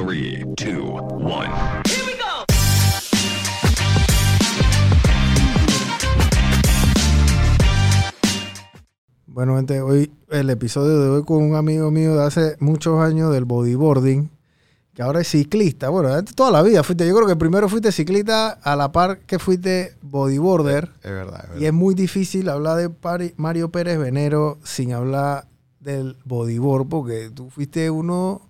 Three, two, one. Bueno, gente, hoy el episodio de hoy con un amigo mío de hace muchos años del bodyboarding, que ahora es ciclista. Bueno, antes toda la vida fuiste, yo creo que primero fuiste ciclista a la par que fuiste bodyboarder. Es verdad, es verdad. Y es muy difícil hablar de Pari- Mario Pérez Venero sin hablar del bodyboard, porque tú fuiste uno,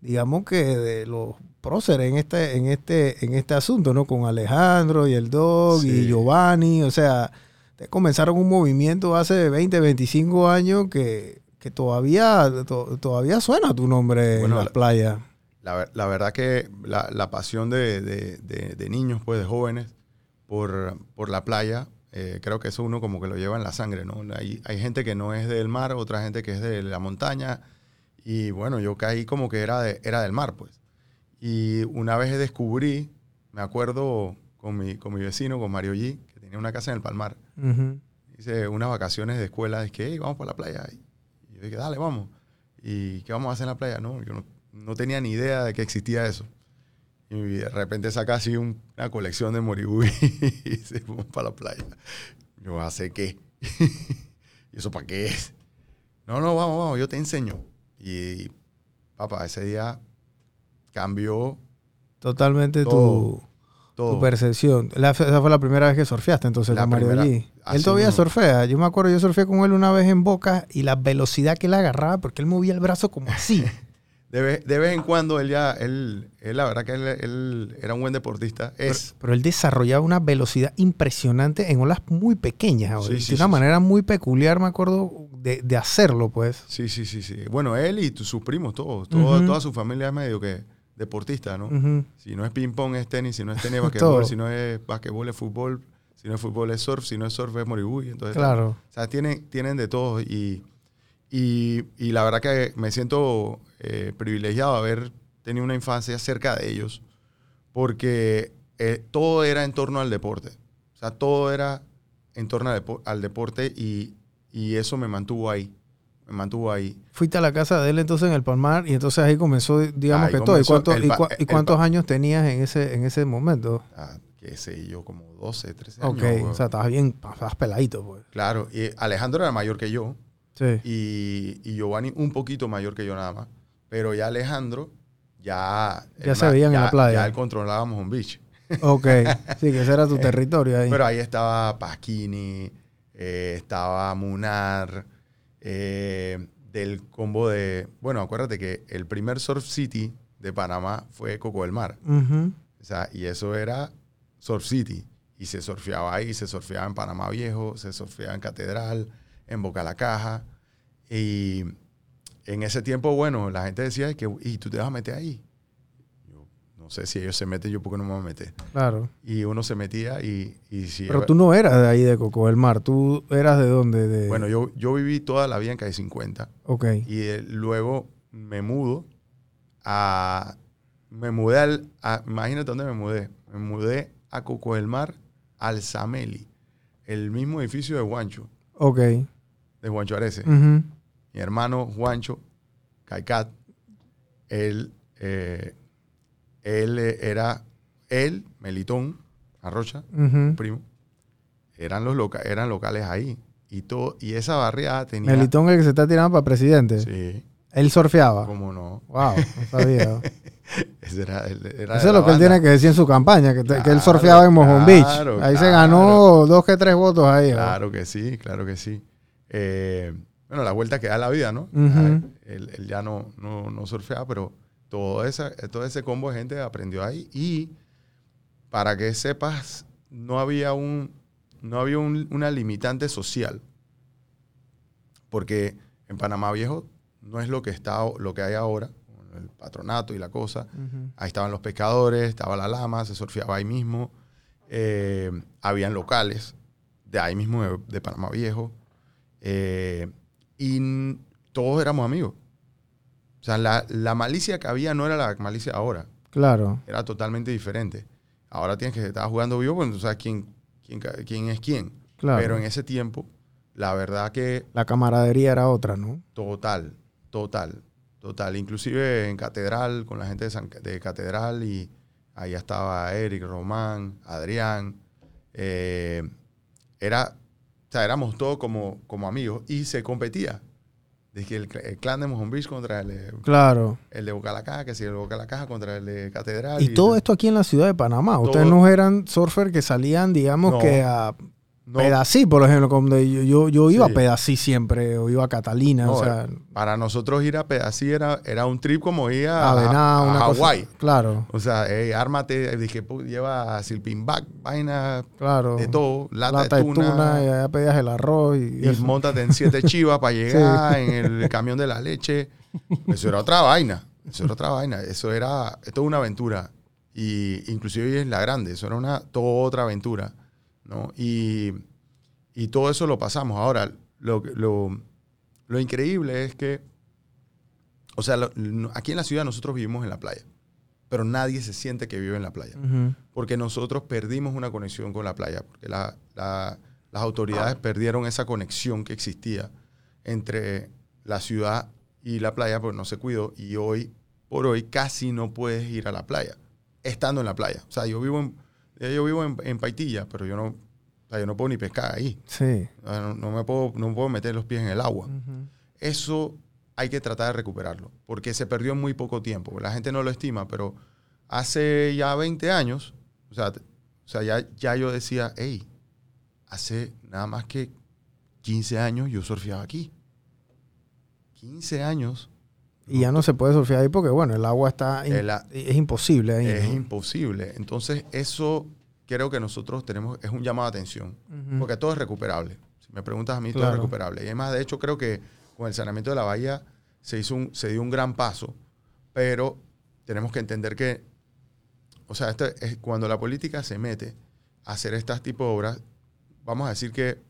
digamos que de los próceres en este, en este, en este asunto, ¿no? Con Alejandro y el Dog y. Giovanni, o sea, te comenzaron un movimiento hace 20, 25 años que, que todavía, to- todavía suena tu nombre Bueno, en las la- playas. La, ver- la verdad que la, la pasión de, de- de- de niños, pues de jóvenes, por, por la playa, eh, creo que eso uno como que lo lleva en la sangre, ¿no? Hay, hay gente que no es del mar, otra gente que es de la montaña, y bueno, yo caí como que era, de, era del mar, pues. Y una vez descubrí, me acuerdo con mi, con mi vecino, con Mario G, que tenía una casa en el Palmar, hice unas vacaciones de escuela, es que, "Hey, vamos para la playa. Y yo dije, dale, vamos. ¿Y qué vamos a hacer en la playa? No, yo no, no tenía ni idea de que existía eso. Y de repente saca así un- una colección de moribui y se vamos para la playa. Yo, ¿hace qué? ¿Y eso para qué es? No, no, vamos, vamos, yo te enseño. Y, papá, ese día cambió Totalmente tu... Todo. todo. Tu percepción. La- esa fue la primera vez que surfeaste entonces La con Mario primera- G. Él todavía mismo. surfea. Yo me acuerdo, yo surfeé con él una vez en Boca y la velocidad que él agarraba, porque él movía el brazo como así. De vez, de vez en cuando él ya, él, él, la verdad que él, él era un buen deportista. pero, Es, pero él desarrollaba una velocidad impresionante en olas muy pequeñas. Sí, de una sí, manera muy peculiar, me acuerdo, de, de hacerlo, pues. Sí, sí, sí, sí. Bueno, él y sus primos, todos. todo- Ujú. Toda su familia es medio que deportista, ¿no? Si no es ping-pong, es tenis. Si no es tenis, basquetbol. Todo. si no es basquetbol, es fútbol. Si no es fútbol, es surf. Si no es surf, es moribui. Entonces, Claro. O sea, tienen, tienen de todo. Y, y, y la verdad que me siento eh, privilegiado de haber tenido una infancia cerca de ellos. Porque eh, todo era en torno al deporte. O sea, todo era en torno al, depo- al deporte y, y eso me mantuvo ahí. Me mantuvo ahí. Fuiste a la casa de él entonces en el Palmar y entonces ahí comenzó, digamos Ahí que todo. ¿Y, comenzó cuánto- y cua- y cuántos años tenías en ese, en ese momento? Ah, qué sé yo, como 12, 13 años. Ok, o sea, estabas bien, estabas peladito, pues. claro, y Alejandro era mayor que yo Sí. y, y Giovanni un poquito mayor que yo nada más. Pero ya Alejandro, ya... Ya se veían en la playa. Ya él controlábamos un beach. Ok, sí, que ese era tu territorio ahí. Pero ahí estaba Pasquini, eh, estaba Munar, eh, del combo de... Bueno, acuérdate que el primer Surf City de Panamá fue Coco del Mar. O sea, y eso era Surf City. Y se surfeaba ahí, se surfeaba en Panamá Viejo, se surfeaba en Catedral, en Boca la Caja. Y en ese tiempo, bueno, la gente decía que, ¿y tú te vas a meter ahí? Yo no sé si ellos se meten, yo porque no me voy a meter. Claro. Y uno se metía y, y si... Pero tú no eras de ahí de Coco del Mar, tú eras de dónde? De... Bueno, yo, yo viví toda la vida en Calle 50 Ok. y eh, luego me mudo a... Me mudé al... a- imagínate dónde me mudé. Me mudé a Coco del Mar, al Sameli, el mismo edificio de Juancho, Ok. De Juancho Arece. Ujú. Mi hermano Juancho Caicat, él, eh, él eh, era... Él, Melitón, Arrocha, primo, eran, los loca eran locales ahí. Y, todo, y esa barriada tenía... Melitón el que se está tirando para presidente. Sí, Él surfeaba. cómo no. Wow, no sabía. Ese era, el- era Eso es lo que él tiene que decir en su campaña, que, él surfeaba en Mojón Beach. claro, Ahí se ganó dos que tres votos ahí. Claro que sí, claro que sí. Eh, bueno, la vuelta que da la vida, ¿no? Él, él ya no, no, no surfeaba, pero todo, esa, todo ese combo de gente aprendió ahí. Y para que sepas, no había, un, no había un- una limitante social. Porque en Panamá Viejo no es lo que, está, lo que hay ahora, el patronato y la cosa. Ahí estaban los pescadores, estaba la lama, se surfeaba ahí mismo. Eh, habían locales de ahí mismo, de, de Panamá Viejo. Eh, y todos éramos amigos. O sea, la, la malicia que había no era la malicia ahora. Claro. Era totalmente diferente. Ahora tienes que estar jugando vivo, pues tú sabes quién, quién, quién es quién. Claro. Pero en ese tiempo, la verdad que La camaradería era otra, ¿no? total, total, Total, inclusive en Catedral, con la gente de, San- de Catedral, y ahí estaba Eric, Román, Adrián. eh, era, sea, éramos todos como, como amigos y se competía. De que el, cl- el clan de Mojón Beach contra el, de- Claro. el de Boca la Caja, que si el de Boca la Caja contra el de Catedral. Y todo esto aquí en la ciudad de Panamá. Ustedes no eran surfer que salían, digamos, No. que a No, Pedací, por ejemplo, como yo, yo, yo iba Sí. a Pedací siempre, o iba a Catalina, No, o sea, Para nosotros ir a Pedací era, era un trip como ir a, a Hawái. Claro, O sea, hey, ármate, dije, pu- lleva silpin bag, vaina claro. de todo, lata, Lata de tuna, y allá pedías el arroz y, y montate en siete chivas para llegar en el camión de la leche. Eso era otra vaina. Eso era otra vaina. Eso era, esto es una aventura. Y inclusive en la grande, eso era una, toda otra aventura. ¿No? Y, y todo eso lo pasamos. Ahora, lo, lo, lo increíble es que, o sea, lo- aquí en la ciudad nosotros vivimos en la playa, pero nadie se siente que vive en la playa porque nosotros perdimos una conexión con la playa, porque la- la- las autoridades perdieron esa conexión que existía entre la ciudad y la playa, pues no se cuidó, y hoy por hoy casi no puedes ir a la playa, estando en la playa. O sea, yo vivo en, yo vivo en, en Paitilla, pero yo no, o sea, yo no puedo ni pescar ahí. Sí. No, no me puedo, no puedo meter los pies en el agua. Eso hay que tratar de recuperarlo, porque se perdió en muy poco tiempo. La gente no lo estima, pero hace ya 20 años, o sea, o sea ya, ya yo decía, hey, hace nada más que 15 años yo surfeaba aquí. 15 años Y ya no se puede surfear ahí porque, bueno, el agua está... El es imposible ahí. es ¿no? imposible. Entonces, eso creo que nosotros tenemos, es un llamado de atención. Porque todo es recuperable. Si me preguntas a mí, todo es recuperable. Y además, de hecho, creo que con el saneamiento de la bahía se, hizo un, se dio un gran paso, pero tenemos que entender que, o sea, esto es, cuando la política se mete a hacer estas tipos de obras, vamos a decir que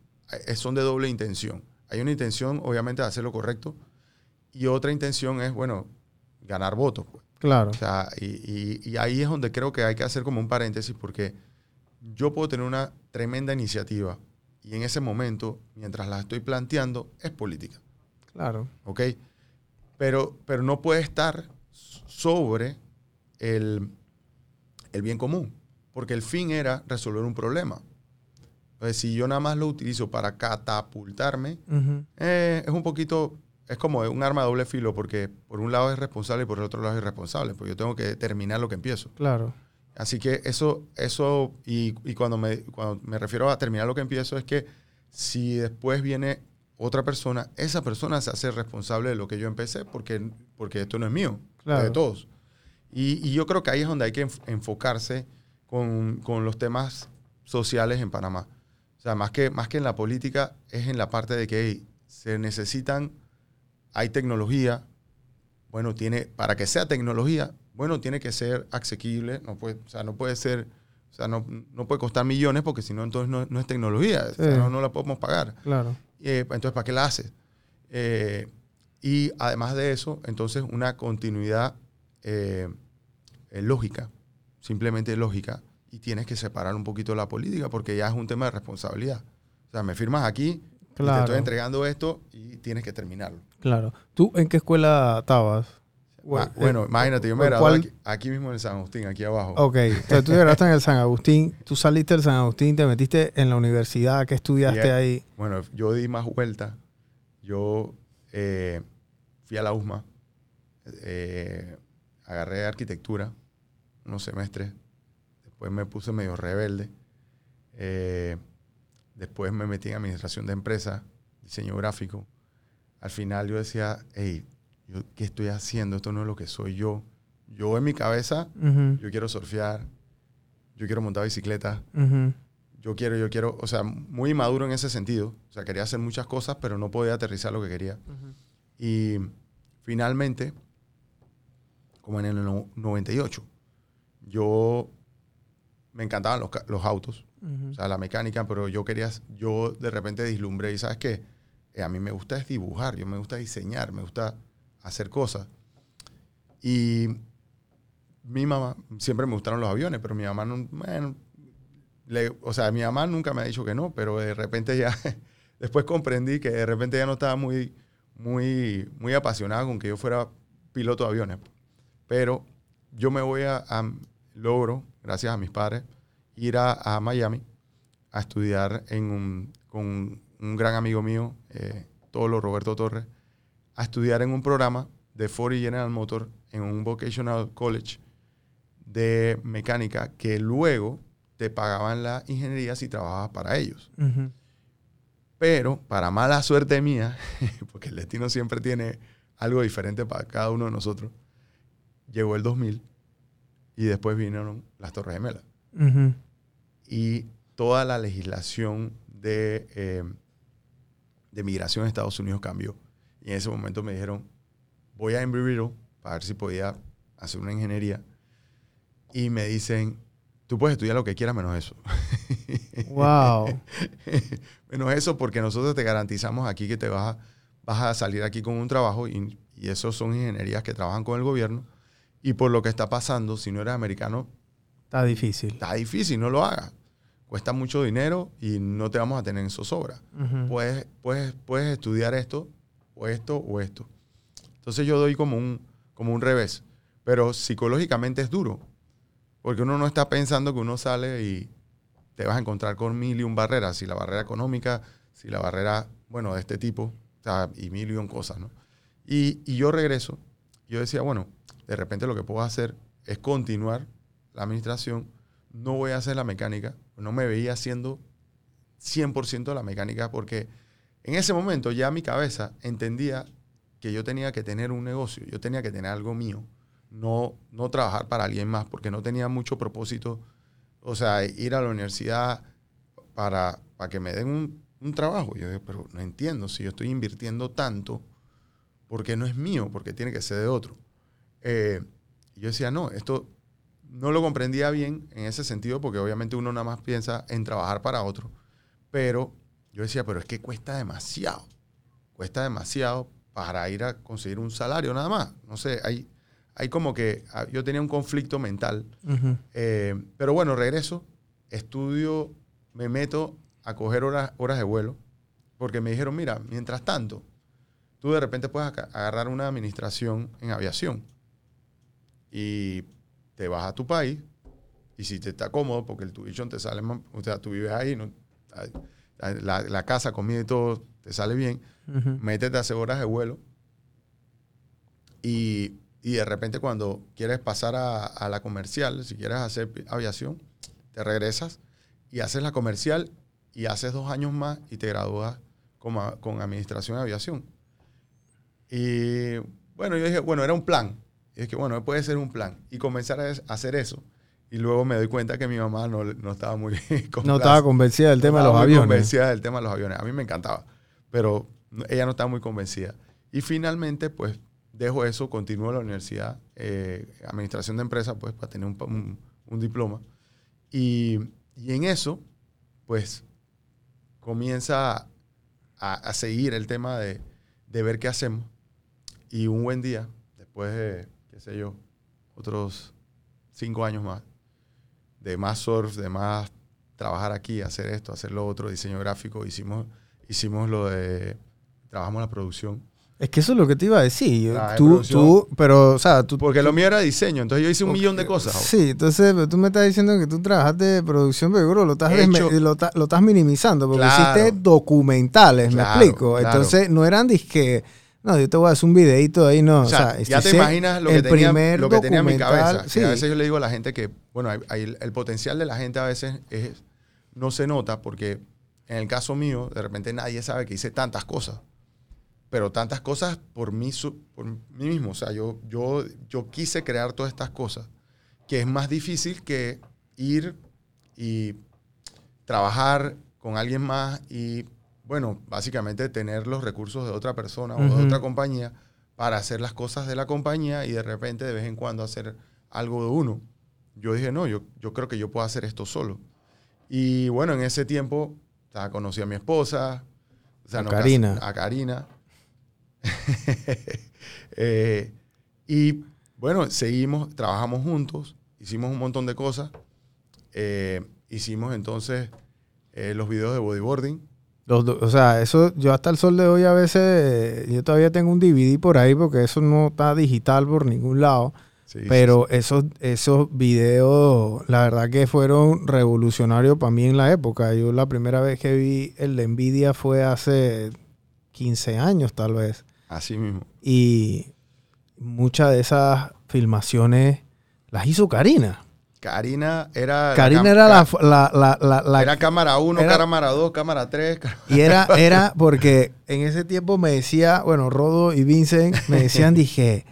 eh, son de doble intención. Hay una intención, obviamente, de hacer lo correcto, y otra intención es, bueno, ganar votos. pues. Claro. O sea, y, y- y ahí es donde creo que hay que hacer como un paréntesis porque yo puedo tener una tremenda iniciativa y en ese momento, mientras la estoy planteando, es política, Claro. ¿ok? Pero, pero no puede estar sobre el, el bien común, porque el fin era resolver un problema. Entonces, si yo nada más lo utilizo para catapultarme, eh, es un poquito, es como un arma de doble filo, porque por un lado es responsable y por el otro lado es irresponsable, porque yo tengo que terminar lo que empiezo. Claro. Así que eso, eso y, y cuando, me, cuando me refiero a terminar lo que empiezo, es que si después viene otra persona, esa persona se hace responsable de lo que yo empecé, porque, porque esto no es mío, Claro. es de todos. Y, y yo creo que ahí es donde hay que enf- enfocarse con, con los temas sociales en Panamá. O sea, más que, más que en la política, es en la parte de que hey, se necesitan, hay tecnología, bueno, tiene, para que sea tecnología, bueno, tiene que ser asequible, no puede, o sea, no puede ser, o sea, no, no puede costar millones porque si no, entonces no, no es tecnología, o sea, Sí. no, no la podemos pagar. Claro. Eh, entonces, ¿para qué la haces? Eh, y además de eso, entonces una continuidad eh, lógica, simplemente lógica, y tienes que separar un poquito la política porque ya es un tema de responsabilidad. O sea, me firmas aquí, te estoy entregando esto y tienes que terminarlo. Claro. ¿Tú en qué escuela estabas? Bueno, eh, imagínate, yo me ¿cuál- gradué aquí, aquí mismo en San Agustín, aquí abajo. Ok, entonces tú llegaste en el San Agustín, tú saliste del San Agustín, te metiste en la universidad, ¿qué estudiaste ahí? Bueno, yo di más vueltas. Yo eh, fui a la USMA, eh, agarré arquitectura unos semestres, después me puse medio rebelde, después me metí en administración de empresas, diseño gráfico. Al final yo decía, hey, yo, ¿qué estoy haciendo? Esto no es lo que soy yo. Yo en mi cabeza, yo quiero surfear, yo quiero montar bicicleta, yo quiero, yo quiero, o sea, muy maduro en ese sentido. O sea, quería hacer muchas cosas, pero no podía aterrizar lo que quería. Y finalmente, como en el no- 98, yo me encantaban los, ca- los autos, Ujú. o sea, la mecánica, pero yo quería, yo de repente vislumbré y sabes qué, Eh, a mí me gusta es dibujar, yo me gusta diseñar, me gusta hacer cosas. Y mi mamá, siempre me gustaron los aviones, pero mi mamá no, bueno, le- o sea, mi mamá nunca me ha dicho que no, pero de repente ya, después comprendí que de repente ya no estaba muy, muy, muy apasionada con que yo fuera piloto de aviones. Pero yo me voy a, a- logro, gracias a mis padres, ir a, a Miami a estudiar en un, con un gran amigo mío, eh, Tolo Roberto Torres, a estudiar en un programa de Ford y General Motor en un vocational college de mecánica que luego te pagaban la ingeniería si trabajabas para ellos. Pero, para mala suerte mía, porque el destino siempre tiene algo diferente para cada uno de nosotros, llegó el 2000 y después vinieron las Torres Gemelas. Ujú. Y toda la legislación de, eh, de migración en Estados Unidos cambió. Y en ese momento me dijeron, voy a Embry-Riddle para ver si podía hacer una ingeniería. Y me dicen, tú puedes estudiar lo que quieras menos eso. Wow. Menos eso porque nosotros te garantizamos aquí que te vas a, vas a salir aquí con un trabajo y, y esos son ingenierías que trabajan con el gobierno. Y por lo que está pasando, si no eres americano, Está difícil. está difícil, no lo hagas. Cuesta mucho dinero y no te vamos a tener en zozobra. Ujú. Puedes, puedes, puedes estudiar esto, o esto, o esto. Entonces yo doy como un, como un revés. Pero psicológicamente es duro. Porque uno no está pensando que uno sale y te vas a encontrar con mil y un barreras. Si la barrera económica, si la barrera, bueno, de este tipo, o sea, y mil y un cosas, ¿no? Y, y yo regreso. Yo decía, bueno, de repente lo que puedo hacer es continuar la administración. No voy a hacer la mecánica. No me veía haciendo 100% la mecánica porque en ese momento ya mi cabeza entendía que yo tenía que tener un negocio, yo tenía que tener algo mío, no, no trabajar para alguien más porque no tenía mucho propósito, o sea, ir a la universidad para, para que me den un, trabajo. Yo digo, pero no entiendo, si yo estoy invirtiendo tanto, porque no es mío, porque tiene que ser de otro. Eh, yo decía, no, esto no lo comprendía bien en ese sentido, porque obviamente uno nada más piensa en trabajar para otro. Pero yo decía, pero es que cuesta demasiado. Cuesta demasiado para ir a conseguir un salario nada más. No sé, hay, hay como que ah, yo tenía un conflicto mental. Eh, pero bueno, regreso, estudio, me meto a coger horas, horas de vuelo, porque me dijeron, mira, mientras tanto, tú de repente puedes agarrar una administración en aviación y te vas a tu país y si te está cómodo, porque el tuition te sale, más- o sea, tú vives ahí, ¿no? la, la casa, comida y todo te sale bien, Ujú. métete a hacer horas de vuelo y, y de repente cuando quieres pasar a, a la comercial, si quieres hacer aviación, te regresas y haces la comercial y haces dos años más y te gradúas con administración de aviación. Y bueno, yo dije, bueno, era un plan. Y dije, bueno, puede ser un plan. Y comenzar a es- hacer eso. Y luego me doy cuenta que mi mamá no, no estaba muy No estaba convencida del tema de los aviones. convencida del tema de los aviones. A mí me encantaba, pero no- ella no estaba muy convencida. Y finalmente, pues, dejo eso, continúo la universidad, eh, administración de empresas, pues, para tener un, pa- un- un diploma. Y, y en eso, pues, comienza a, a seguir el tema de, de ver qué hacemos. Y un buen día, después de, qué sé yo, otros cinco años más, de más surf, de más trabajar aquí, hacer esto, hacer lo otro, diseño gráfico, hicimos, hicimos lo de, trabajamos la producción. Es que eso es lo que te iba a decir. De tú, tú, pero, o sea, tú. Porque lo mío era diseño, entonces yo hice un millón de cosas. Sí, entonces pero tú me estás diciendo que tú trabajaste de producción, pero bro, lo estás, hecho- lo, estás minimizando porque Claro. hiciste documentales, Claro, me explico. claro. Entonces no eran disque, no, yo te voy a hacer un videito ahí, no. O sea, ya te imaginas lo que, tenía, lo que tenía en mi cabeza. Sí, a veces yo le digo a la gente que, bueno, hay- hay el, potencial de la gente a veces es, no se nota porque en el caso mío, de repente nadie sabe que hice tantas cosas. Pero tantas cosas por mí, por mí mismo. O sea, yo, yo, yo quise crear todas estas cosas, que es más difícil que ir y trabajar con alguien más y, bueno, básicamente tener los recursos de otra persona o de otra compañía para hacer las cosas de la compañía y de repente de vez en cuando hacer algo de uno. Yo dije, no, yo, yo creo que yo puedo hacer esto solo. Y bueno, en ese tiempo sea, conocí a mi esposa, o sea, A nos Karina. A Karina. Eh, y bueno, seguimos, trabajamos juntos, hicimos un montón de cosas. Eh, hicimos entonces eh, los videos de bodyboarding, Los do- o sea, eso yo hasta el sol de hoy a veces, yo todavía tengo un DVD por ahí porque eso no está digital por ningún lado. Sí, sí, Pero esos, esos videos, la verdad que fueron revolucionarios para mí en la época. Yo la primera vez que vi el de Nvidia fue hace 15 años tal vez. sí. Así mismo. Y muchas de esas filmaciones las hizo Karina. Karina era. Karina era la, la, la, la- la- Era cámara 1, era- cámara 2, cámara 3. Y era, era porque en ese tiempo me decía, bueno, Rodo y Vincent me decían, dije,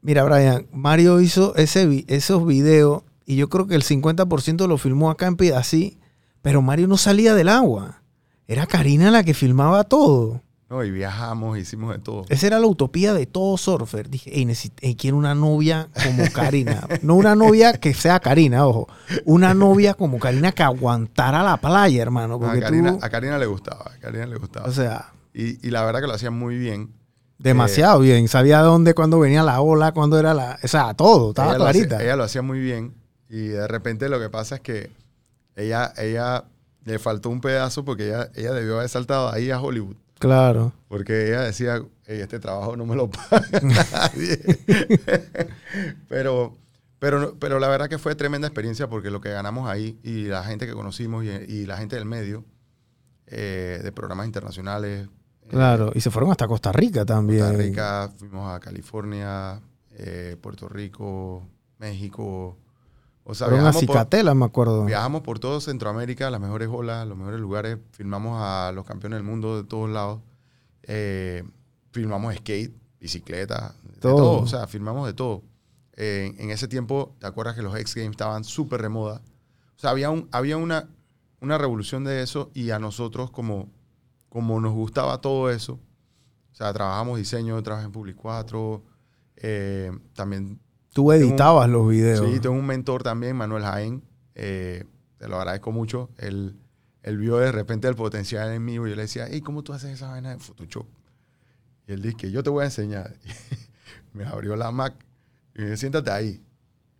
mira, Brian, Mario hizo ese, esos videos y yo creo que el 50% lo filmó acá en Pidací, pero Mario no salía del agua. Era Karina la que filmaba todo. No, y viajamos, hicimos de todo. Esa era la utopía de todo surfer. Dije, "Ey, necesito- ey, quiero una novia como Karina. No una novia que sea Karina, ojo. Una novia como Karina que aguantara la playa, hermano. No, Porque a, Karina, tú, a Karina le gustaba. A Karina le gustaba. o sea, y, y la verdad que lo hacía muy bien. demasiado bien. Sabía dónde, cuándo venía la ola, cuándo era la... O sea, todo. Estaba ella lo, clarita. hacía, ella lo hacía muy bien. Y de repente lo que pasa es que ella, ella le faltó un pedazo porque ella, ella debió haber saltado ahí a Hollywood. Claro. Porque ella decía, "Ey, este trabajo no me lo paga nadie. pero, pero, pero la verdad que fue tremenda experiencia porque lo que ganamos ahí y la gente que conocimos y, y la gente del medio, eh, de programas internacionales. eh, Claro. Y se fueron hasta Costa Rica también. Costa Rica, fuimos a California, eh, Puerto Rico, México. O sea, Fueron a Cicatela, me acuerdo. viajamos por todo Centroamérica, las mejores olas, los mejores lugares. Filmamos a los campeones del mundo de todos lados. Eh, filmamos skate, bicicleta, de Todo. todo. O sea, filmamos de todo. Eh, en ese tiempo, ¿te acuerdas que los X Games estaban súper de moda? O sea, había, un, había una, una revolución de eso y a nosotros como, como nos gustaba todo eso, o sea, trabajamos diseño, trabajé en Public 4, eh, también Tú editabas los videos. Sí, tengo un mentor también, Manuel Jaén. eh, te lo agradezco mucho. Él, él vio de repente el potencial en mí y yo le decía, hey, ¿cómo tú haces esa vaina de Photoshop? Y él dice que yo te voy a enseñar. me abrió la Mac y me dice, siéntate ahí.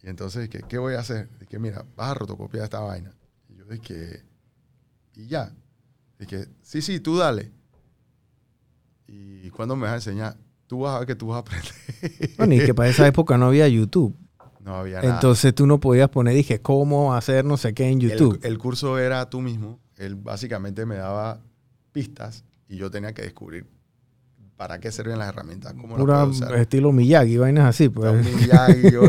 Y entonces, ¿qué, ¿qué voy a hacer? Dije, mira, vas a rotocopiar esta vaina. Y yo dije, y ya. Dije, sí, sí, tú dale. Y cuando me vas a enseñar, tú vas a ver que tú vas a aprender. Bueno, y que para esa época no había YouTube. no había nada. Entonces tú no podías poner, dije, cómo hacer no sé qué en YouTube. El, el curso era tú mismo. Él básicamente me daba pistas y yo tenía que descubrir para qué servían las herramientas, cómo las Pura puedo usar. estilo Miyagi, vainas así. Pues. Y yo,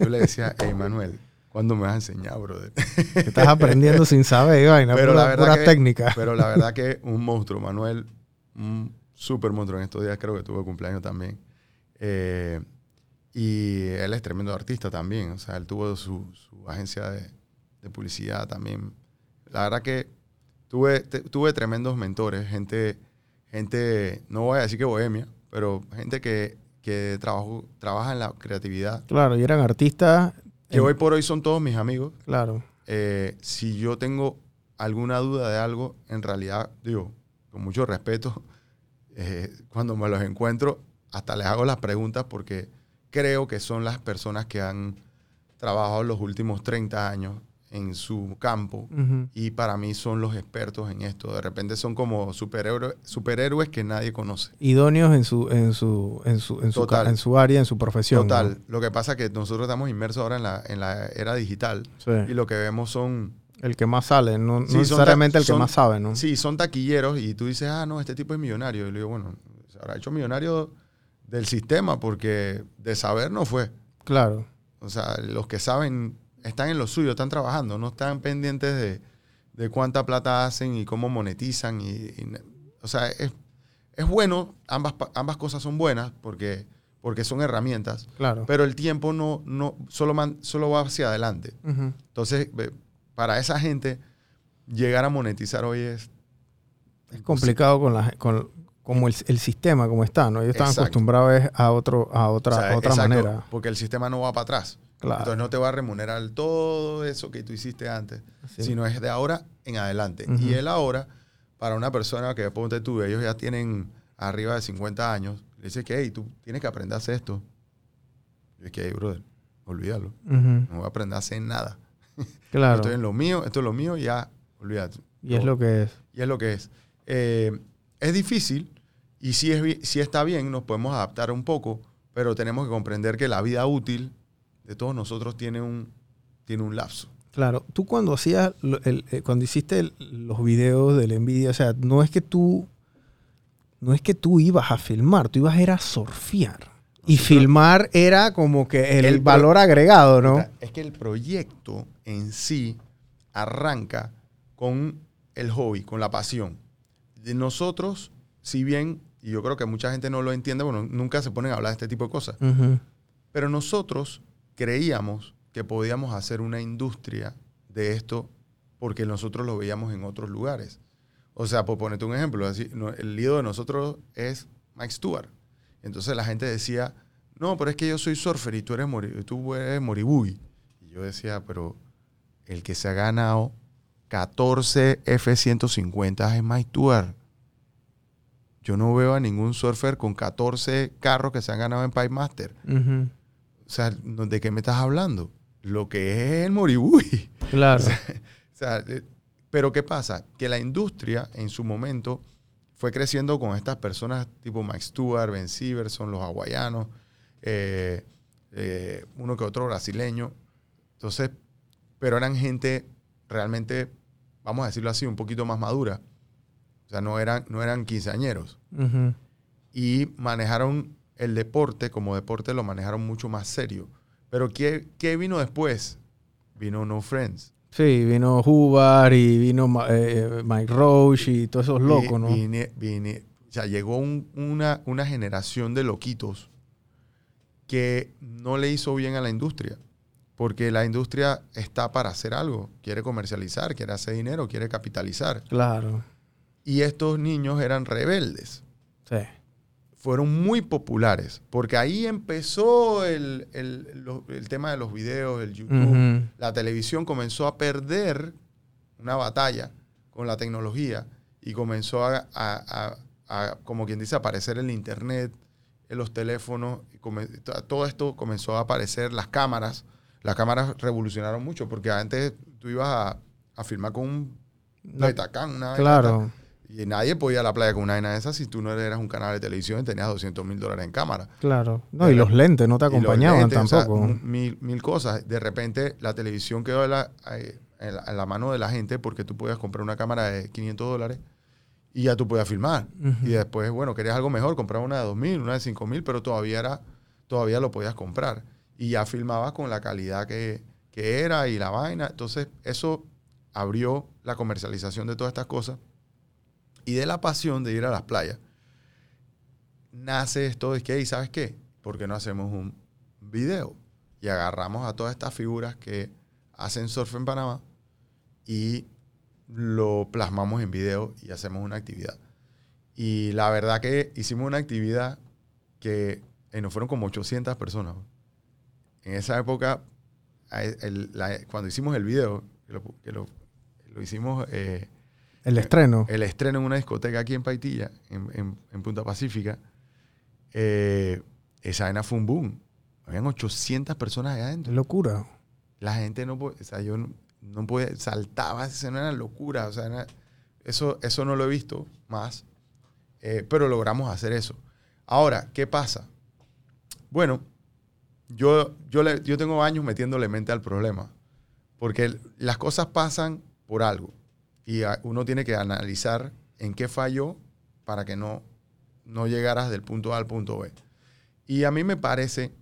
yo le decía, hey Manuel, ¿cuándo me vas a enseñar, brother? Estás aprendiendo sin saber, vaina. Pero pura, la verdad pura que- técnica. Pero la verdad que un monstruo, Manuel, un súper monstruo. En estos días creo que tuvo cumpleaños también. Eh, y él es tremendo artista también. O sea, él tuvo su, su agencia de, de publicidad también. La verdad que tuve, te- tuve tremendos mentores, gente, gente, no voy a decir que bohemia, pero gente que, que trabajó, trabaja en la creatividad. Claro, y eran artistas. Que en- hoy por hoy son todos mis amigos. Claro. Eh, si yo tengo alguna duda de algo, en realidad, digo, con mucho respeto, eh, cuando me los encuentro, hasta les hago las preguntas porque creo que son las personas que han trabajado los últimos 30 años en su campo y para mí son los expertos en esto. De repente son como superhéroes, superhéroes que nadie conoce. Idóneos en su, en su, en su, en su, en su área, en su profesión. Total. ¿no? Lo que pasa es que nosotros estamos inmersos ahora en la, en la era digital Sí. y lo que vemos son El que más sale, no, Sí, necesariamente el que son- más sabe, ¿no? Sí, son taquilleros y tú dices, ah, no, este tipo es millonario. Y le digo, bueno, se habrá hecho millonario del sistema porque de saber no fue. Claro. O sea, los que saben están en lo suyo, están trabajando, no están pendientes de, de cuánta plata hacen y cómo monetizan. Y, y- o sea, es, es bueno, ambas, ambas cosas son buenas porque, porque son herramientas, Claro. pero el tiempo no, no solo, man- solo va hacia adelante. Entonces, para esa gente, llegar a monetizar hoy es Es complicado con la, con, como el, el sistema como está, ¿no? Ellos están Exacto. acostumbrados a otro, a otra, O sea, a otra exacto, manera. Porque el sistema no va para atrás. Claro. Entonces no te va a remunerar todo eso que tú hiciste antes, sino es de ahora en adelante. Y el ahora, para una persona que ponte tú, ellos ya tienen arriba de 50 años, le dice que, hey, tú tienes que aprender a hacer esto. Y es que, hey, brother, olvídalo. No voy a aprender a hacer nada. Claro. Estoy en lo mío, esto es lo mío, ya, olvídate. Y es lo que es. Y es lo que es. eh, es difícil y si, es, si está bien, nos podemos adaptar un poco, pero tenemos que comprender que la vida útil de todos nosotros tiene un, tiene un lapso. Claro, tú cuando hacías, lo- el- eh, cuando hiciste el- los videos del Nvidia, o sea, no es que tú, no es que tú ibas a filmar, tú ibas era a surfear. Y filmar era como que el, valor agregado, ¿no? Es que el proyecto en sí arranca con el hobby, con la pasión. De nosotros, si bien, y yo creo que mucha gente no lo entiende, bueno, nunca se ponen a hablar de este tipo de cosas, pero nosotros creíamos que podíamos hacer una industria de esto porque nosotros lo veíamos en otros lugares. O sea, por ponerte un ejemplo, así, no, el lío de nosotros es Mike Stewart. Entonces la gente decía, no, pero es que yo soy surfer y tú eres, mori tú eres moribugui. Y yo decía, pero el que se ha ganado 14 F-150 es Mike Stewart. Yo no veo a ningún surfer con 14 carros que se han ganado en Pipe Master. O sea, ¿de qué me estás hablando? Lo que es el moribui. Claro. O sea, eh, pero ¿qué pasa? Que la industria en su momento fue creciendo con estas personas tipo Mike Stewart, Ben Siverson, los hawaianos, eh, eh, uno que otro brasileño. Entonces, pero eran gente realmente, vamos a decirlo así, un poquito más madura. O sea, no eran, no eran quinceañeros y manejaron el deporte como deporte, lo manejaron mucho más serio. Pero ¿qué, qué vino después? Vino No Friends. Sí, vino Hubar y vino eh, Mike Roach y todos esos locos, ¿no? Vi- vine- vine- o sea, llegó un- una, una generación de loquitos que no le hizo bien a la industria. Porque la industria está para hacer algo. Quiere comercializar, quiere hacer dinero, quiere capitalizar. Claro. Y estos niños eran rebeldes. Sí. Fueron muy populares, porque ahí empezó el, el- lo- el tema de los videos, el YouTube. Ujú. La televisión comenzó a perder una batalla con la tecnología y comenzó a, a- a- a, como quien dice, aparecer el Internet, en los teléfonos, y todo esto comenzó a aparecer, las cámaras. Las cámaras revolucionaron mucho, porque antes tú ibas a, a filmar con un No, Betacam, una claro. Y nadie podía ir a la playa con una vaina de esas si tú no eras un canal de televisión y tenías 200 mil dólares en cámara. Claro. No, y los lentes no te acompañaban lentes, o sea, tampoco. mil, mil cosas. De repente la televisión quedó en la, eh, en la- en la mano de la gente porque tú podías comprar una cámara de 500 dólares y ya tú podías filmar. Y después, bueno, querías algo mejor, comprar una de 2000, una de 5000, pero todavía, era, todavía lo podías comprar. Y ya filmabas con la calidad que, que era y la vaina. Entonces, eso abrió la comercialización de todas estas cosas. Y de la pasión de ir a las playas, nace esto de que, "Ey, ¿sabes qué? ¿Por qué no hacemos un video? Y agarramos a todas estas figuras que hacen surf en Panamá y lo plasmamos en video y hacemos una actividad. Y la verdad que hicimos una actividad que eh, nos fueron como 800 personas. En esa época, la- cuando hicimos el video, que lo hicimos eh, El estreno. el estreno en una discoteca aquí en Paitilla, en, en- en Punta Pacífica, eh, esa vaina fue un boom. Habían 800 personas allá adentro. locura. La gente no podía, o sea, yo no, no podía, saltaba, eso era locura, o sea, era- eso, eso no lo he visto más, eh, pero logramos hacer eso. Ahora, ¿qué pasa? Bueno, yo, yo, le- yo tengo años metiéndole mente al problema, porque las cosas pasan por algo y uno tiene que analizar en qué falló para que no, no llegaras del punto A al punto B. Y a mí me parece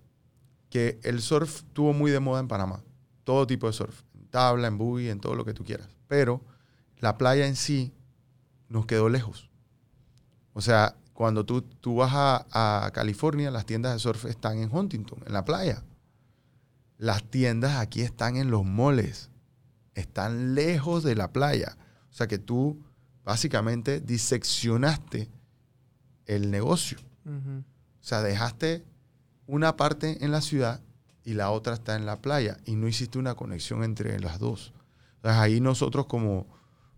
que el surf tuvo muy de moda en Panamá. Todo tipo de surf. En tabla, en buggy, en todo lo que tú quieras. Pero la playa en sí nos quedó lejos. O sea, cuando tú, tú vas a, a California, las tiendas de surf están en Huntington, en la playa. Las tiendas aquí están en los moles. Están lejos de la playa. O sea que tú básicamente diseccionaste el negocio. O sea, dejaste una parte en la ciudad y la otra está en la playa y no hiciste una conexión entre las dos. Entonces ahí nosotros como,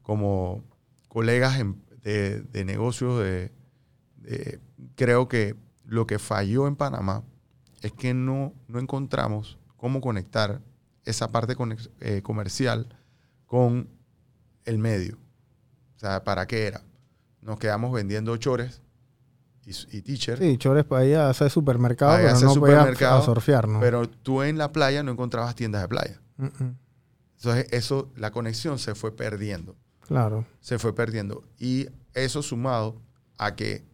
como colegas en- de, de negocios, de, de- creo que lo que falló en Panamá es que no, no encontramos cómo conectar esa parte eh, comercial con el medio. O sea, ¿para qué era? nos quedamos vendiendo chores y, y teacher. Sí, chores para ir a hacer supermercado, Para pero hacer no supermercado, a surfear, ¿no? Pero tú en la playa no encontrabas tiendas de playa. Entonces, eso, la conexión se fue perdiendo. claro. Se fue perdiendo. Y eso sumado a que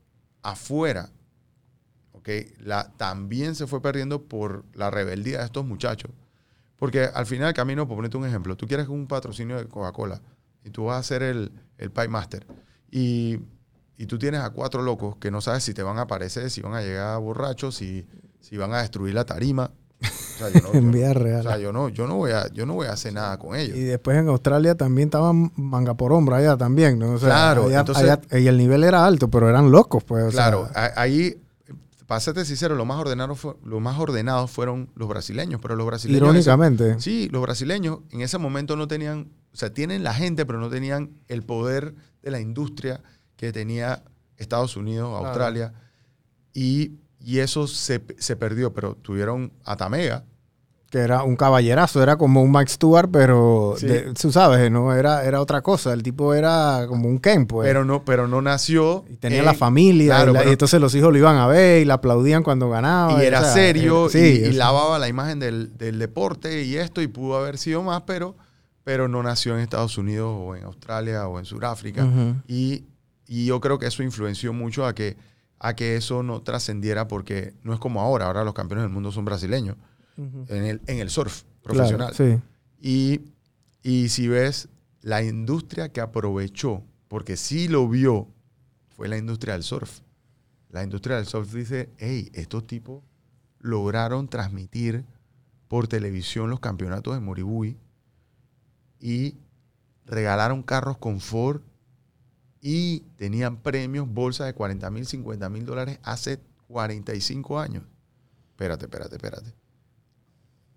afuera, ¿ok? La, también se fue perdiendo por la rebeldía de estos muchachos. Porque al final del camino, por ponerte un ejemplo, tú quieres un patrocinio de Coca-Cola y tú vas a hacer el, el Pie Master y, y tú tienes a cuatro locos que no sabes si te van a aparecer, si van a llegar borrachos, si, si van a destruir la tarima. O sea, yo no, yo En vida o real. sea, yo no, yo no voy a, yo no voy a hacer nada con ellos. Y después en Australia también estaban manga por hombro allá también, ¿no? O sea, Claro, allá- entonces- allá- y el nivel era alto, pero eran locos, pues. o sea, Claro, a- ahí, serte sincero, lo más ordenado fue, lo más ordenados fueron los brasileños, pero los brasileños... irónicamente. Sí, los brasileños en ese momento no tenían, o sea, tienen la gente, pero no tenían el poder de la industria que tenía Estados Unidos, Claro. Australia, y, y eso se, se perdió, pero tuvieron a Tamega, que era un caballerazo, era como un Max Stewart, pero Sí. de- tú sabes, no era, era otra cosa. El tipo era como un Ken, pues. pero no, pero no nació... y tenía en- la familia, claro, y, la- pero- y entonces los hijos lo iban a ver y le aplaudían cuando ganaba. y era o sea, serio era- sí, y, y lavaba la imagen del, del deporte y esto y pudo haber sido más, pero, pero no nació en Estados Unidos o en Australia o en Sudáfrica. ujú. Y, y yo creo que eso influenció mucho a que, a que eso no trascendiera porque no es como ahora. Ahora los campeones del mundo son brasileños En el, en el surf Claro, profesional. sí. Y, y si ves la industria que aprovechó, porque sí lo vio, fue la industria del surf. La industria del surf dice, hey, estos tipos lograron transmitir por televisión los campeonatos de Moribui y regalaron carros con Ford y tenían premios, bolsas de 40 mil, 50 mil dólares hace 45 años. Espérate, espérate, espérate.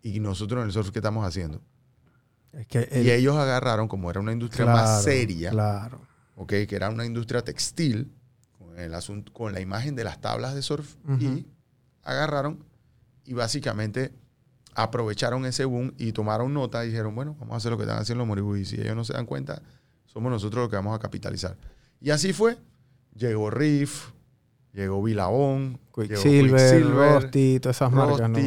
Y nosotros en el surf, ¿qué estamos haciendo? Es que y ellos agarraron, como era una industria más seria, Claro. ¿ok? que era una industria textil, con, el asunto, con la imagen de las tablas de surf, y agarraron y básicamente aprovecharon ese boom y tomaron nota y dijeron, bueno, vamos a hacer lo que están haciendo los moribú y si ellos no se dan cuenta, somos nosotros los que vamos a capitalizar. Y así fue. Llegó Riff, llegó llegó Quicksilver, Rusty, todas esas marcas, ¿no?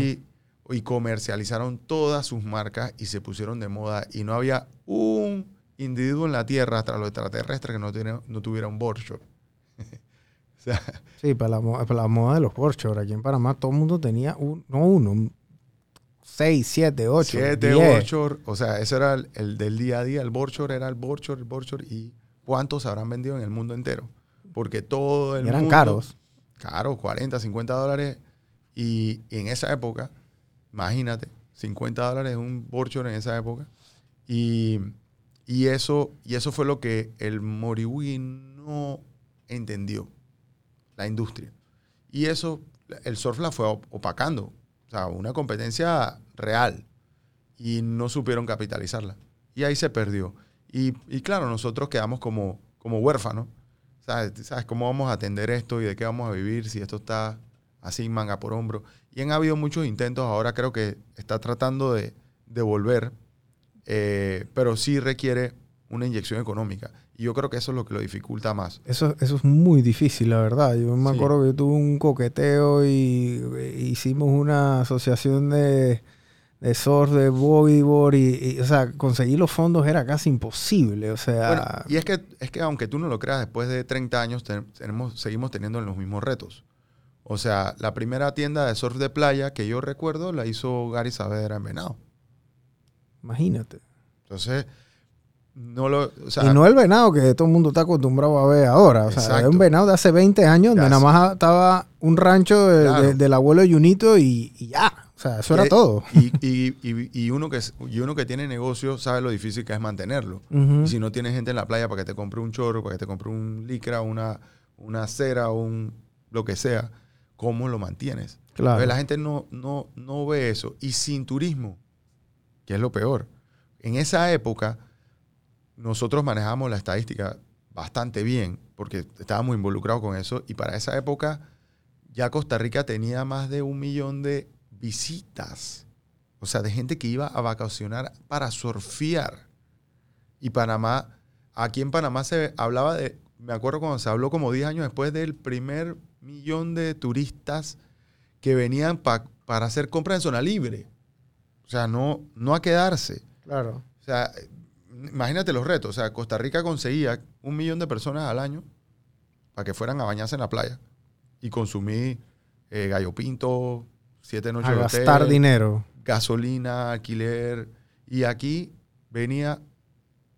Y comercializaron todas sus marcas y se pusieron de moda y no había un individuo en la Tierra, hasta los extraterrestres, que no, tuviera- no tuviera un board shop. o sea, Sí, para la, mo- para la moda de los Porsche. Aquí en Panamá todo el mundo tenía un, no uno, un seis, siete, ocho, siete diez. board shop, o sea, ese era el, el del día a día, el board shop era el board shop, el board shop, y cuántos habrán vendido en el mundo entero. Porque todo el Y eran mundo... caros. Caro, 40, 50 dólares. Y, y en esa época, imagínate, 50 dólares un Borchor en esa época. Y, y eso, y eso fue lo que el Moriwi no entendió, la industria. Y eso, el surf la fue op- opacando. O sea, una competencia real. Y no supieron capitalizarla. Y ahí se perdió. Y, y claro, nosotros quedamos como, como huérfanos. ¿Sabes? ¿Sabes cómo vamos a atender esto y de qué vamos a vivir si esto está así manga por hombro? Y han habido muchos intentos, ahora creo que está tratando de, de volver, eh, pero sí requiere una inyección económica. Y yo creo que eso es lo que lo dificulta más. Eso, eso es muy difícil, la verdad. Yo me Sí. acuerdo que yo tuve un coqueteo y e hicimos una asociación de, de surf, de bodyboard y, y, o sea, conseguir los fondos era casi imposible. O sea, Bueno, y es que, es que aunque tú no lo creas, después de 30 años ten- tenemos, seguimos teniendo los mismos retos. O sea, la primera tienda de surf de playa que yo recuerdo la hizo Gary Saavedra en Venado. imagínate. Entonces, no lo... O sea, y no el venado que todo el mundo está acostumbrado a ver ahora. O sea, Exacto. es un venado de hace 20 años De donde nada más estaba un rancho de- Claro. de- del abuelo Junito y, y ya. O sea, eso era y- todo. Y, y- y- y uno que, y uno que tiene negocio sabe lo difícil que es mantenerlo. Y si no tienes gente en la playa para que te compre un chorro, para que te compre un licra, una, una cera, un lo que sea, ¿cómo lo mantienes? Claro. Entonces, la gente no, no, no ve eso. Y sin turismo, que es lo peor. En esa época, nosotros manejamos la estadística bastante bien, porque estábamos involucrados con eso. Y para esa época, ya Costa Rica tenía más de un millón de visitas. O sea, de gente que iba a vacacionar para surfear. Y Panamá, aquí en Panamá se hablaba de me acuerdo cuando se habló como 10 años después del primer millón de turistas que venían pa- para hacer compras en zona libre. O sea, no, no a quedarse. Claro. O sea, imagínate los retos. O sea, Costa Rica conseguía un millón de personas al año para que fueran a bañarse en la playa y consumir eh, gallo pinto, siete noches A de gastar hotel, dinero. gasolina, alquiler. Y aquí venía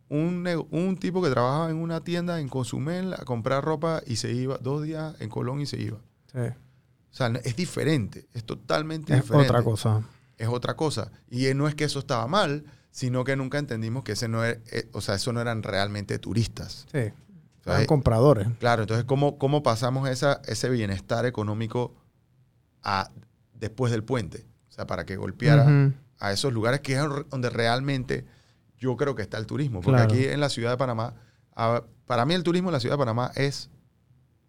un, un tipo que trabajaba en una tienda en Cozumel a comprar ropa y se iba dos días en Colón y se iba. Sí. O sea, es diferente, es totalmente Es diferente. otra cosa. Es otra cosa. Y eh, no es que eso estaba mal, sino que nunca entendimos que ese no era, eh, o sea, eso no eran realmente turistas. Sí. O sea, Eran compradores. Claro, entonces, ¿cómo, cómo pasamos esa, ese bienestar económico a, después del puente? O sea, para que golpeara a esos lugares que es donde realmente yo creo que está el turismo. Porque Claro. aquí en la ciudad de Panamá, para mí el turismo en la ciudad de Panamá es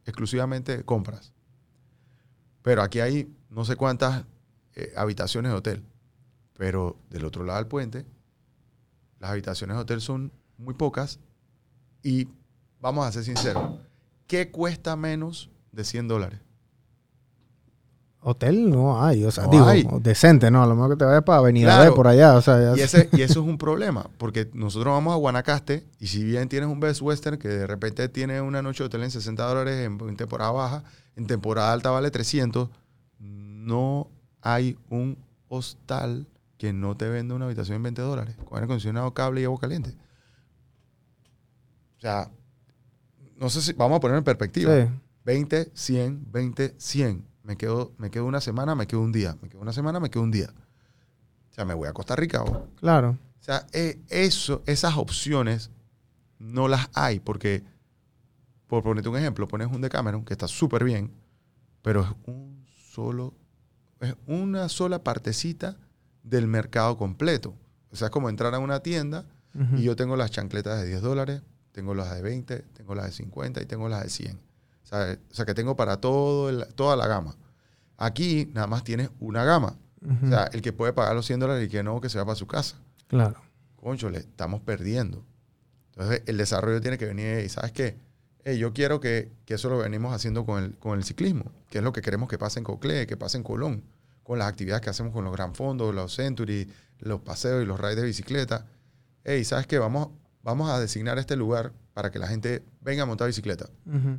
exclusivamente compras. Pero aquí hay no sé cuántas eh, habitaciones de hotel. Pero del otro lado del puente, las habitaciones de hotel son muy pocas. Y vamos a ser sinceros, ¿qué cuesta menos de 100 dólares? Hotel no hay, o sea, No digo, hay. decente, ¿no? A lo mejor que te vayas para Avenida Claro. Por allá, o sea, ya Y, ese, y eso es un problema, porque nosotros vamos a Guanacaste y si bien tienes un Best Western que de repente tiene una noche de hotel en 60 dólares en, en temporada baja, en temporada alta vale 300, no hay un hostal que no te venda una habitación en 20 dólares, con aire acondicionado, cable y agua caliente. O sea, no sé si, vamos a poner en perspectiva. Sí. 20, 100, 20, 100. Me quedo, me quedo una semana, me quedo un día. Me quedo una semana, me quedo un día. O sea, me voy a Costa Rica. O, o Claro. sea, eh, eso, esas opciones no las hay porque, por ponerte un ejemplo, pones un Decameron que está súper bien, pero es un solo, es una sola partecita del mercado completo. O sea, es como entrar a una tienda y yo tengo las chancletas de 10 dólares, tengo las de 20, tengo las de 50 y tengo las de 100. O sea, o sea, que tengo para todo el- toda la gama. Aquí nada más tienes una gama. O sea, el que puede pagar los 100 dólares y que no, que se va para su casa. claro. Concho, le estamos perdiendo. Entonces, el desarrollo tiene que venir y ¿sabes qué? Yo quiero que, que eso lo venimos haciendo con el, con el ciclismo, que es lo que queremos que pase en Coclé, que pase en Colón, con las actividades que hacemos con los Gran Fondos, los Century, los paseos y los rides de bicicleta. Ey, ¿sabes qué? Vamos, vamos a designar este lugar para que la gente venga a montar bicicleta. Ujú.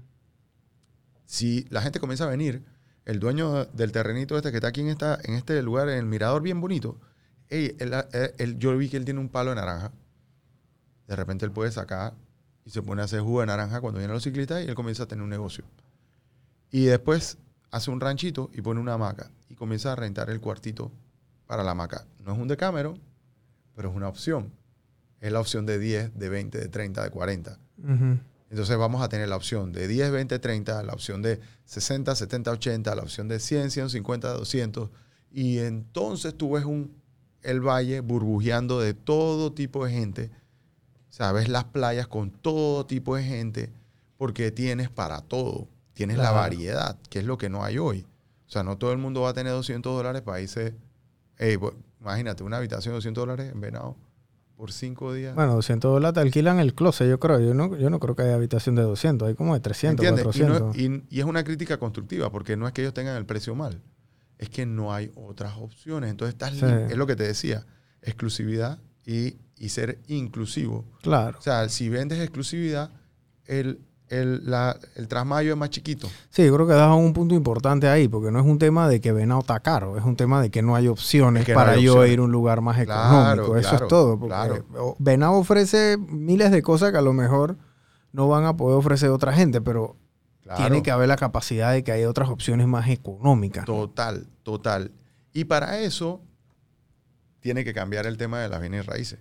Si la gente comienza a venir, el dueño del terrenito este que está aquí en, esta, en este lugar, en el mirador bien bonito, ey, él- él- él- yo vi que él tiene un palo de naranja. De repente él puede sacar y se pone a hacer jugo de naranja cuando vienen los ciclistas y él comienza a tener un negocio. Y después hace un ranchito y pone una hamaca y comienza a rentar el cuartito para la hamaca. No es un Decameron, pero es una opción. Es la opción de 10, de 20, de 30, de 40. Ujú. Entonces vamos a tener la opción de 10, 20, 30, la opción de 60, 70, 80, la opción de 100, 150, 200. Y entonces tú ves un, el valle burbujeando de todo tipo de gente. O sea, ves las playas con todo tipo de gente porque tienes para todo. Tienes la Claro. variedad, que es lo que no hay hoy. O sea, no todo el mundo va a tener 200 dólares para irse. Ey, bu- imagínate, una habitación de 200 dólares en Venado por cinco días. Bueno, 200 dólares te alquilan el closet, yo creo. Yo no, yo no creo que haya habitación de 200. Hay como de 300, ¿Entiendes? Y, no- 400. y- y es una crítica constructiva, porque no es que ellos tengan el precio mal, es que no hay otras opciones. Entonces, estás Sí. es lo que te decía, exclusividad y, y ser inclusivo. Claro. O sea, si vendes exclusividad, el, el, la- el trasmayo es más chiquito. Sí, yo creo que das un punto importante ahí, porque no es un tema de que Venado está caro, es un tema de que no hay opciones Es que no para hay yo opciones. ir a un lugar más Claro, económico. Eso claro, es todo. Porque claro. o- Venado ofrece miles de cosas que a lo mejor no van a poder ofrecer otra gente, pero tiene que haber la capacidad de que hay otras opciones más económicas. Total, total. Y para eso tiene que cambiar el tema de las bienes raíces.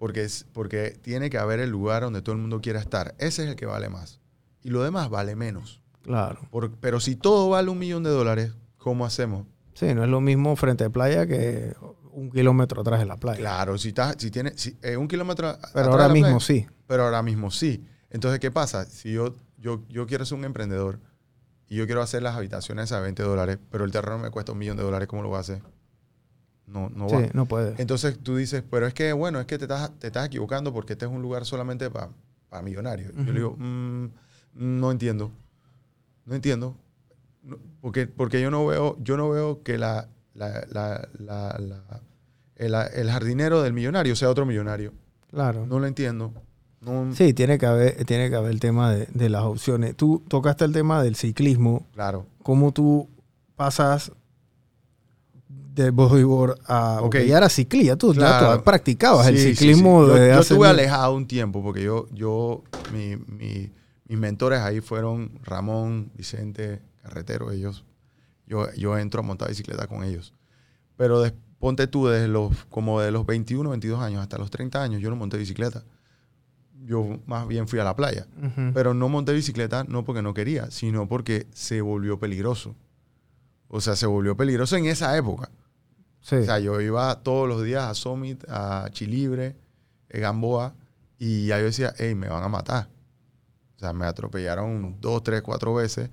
Porque, es, porque tiene que haber el lugar donde todo el mundo quiera estar. Ese es el que vale más. Y lo demás vale menos. Claro. Por- pero si todo vale un millón de dólares, ¿cómo hacemos? Sí, no es lo mismo frente a playa que un kilómetro atrás de la playa. Claro, si, estás, si tienes si, eh, un kilómetro. Pero de ahora la mismo playa, sí. Pero ahora mismo sí. Entonces, ¿qué pasa? Si yo, yo, yo quiero ser un emprendedor y yo quiero hacer las habitaciones a 20 dólares, pero el terreno me cuesta un millón de dólares, ¿cómo lo voy a hacer? No, no va. Sí, no puede. Entonces tú dices, pero es que, bueno, es que te estás, te estás equivocando porque este es un lugar solamente para millonarios. Yo le digo, "Mm, No entiendo. No entiendo. No, porque, porque yo no veo, yo no veo que la, la- la- la- la- el, el jardinero del millonario sea otro millonario. Claro. No lo entiendo. No, Sí, tiene que haber, tiene que haber el tema de, de las opciones. Tú tocaste el tema del ciclismo. Claro. ¿Cómo tú pasas de bodyboard a... Ok. Porque ya era ciclista, tú, ya Claro. tú practicabas el Sí, sí, ciclismo sí. Yo, desde yo hace... estuve mil- alejado un tiempo porque yo, yo mi, mi- mis mentores ahí fueron Ramón, Vicente, Carretero, ellos. Yo, yo entro a montar bicicleta con ellos. Pero des- ponte tú desde los, como de los 21, 22 años hasta los 30 años, yo no monté bicicleta. Yo más bien fui a la playa. Pero no monté bicicleta no porque no quería, sino porque se volvió peligroso. O sea, se volvió peligroso en esa época. Sí. O sea, yo iba todos los días a Summit, a Chilibre, a Gamboa, y ya yo decía, hey, me van a matar. O sea, me atropellaron dos, tres, cuatro veces.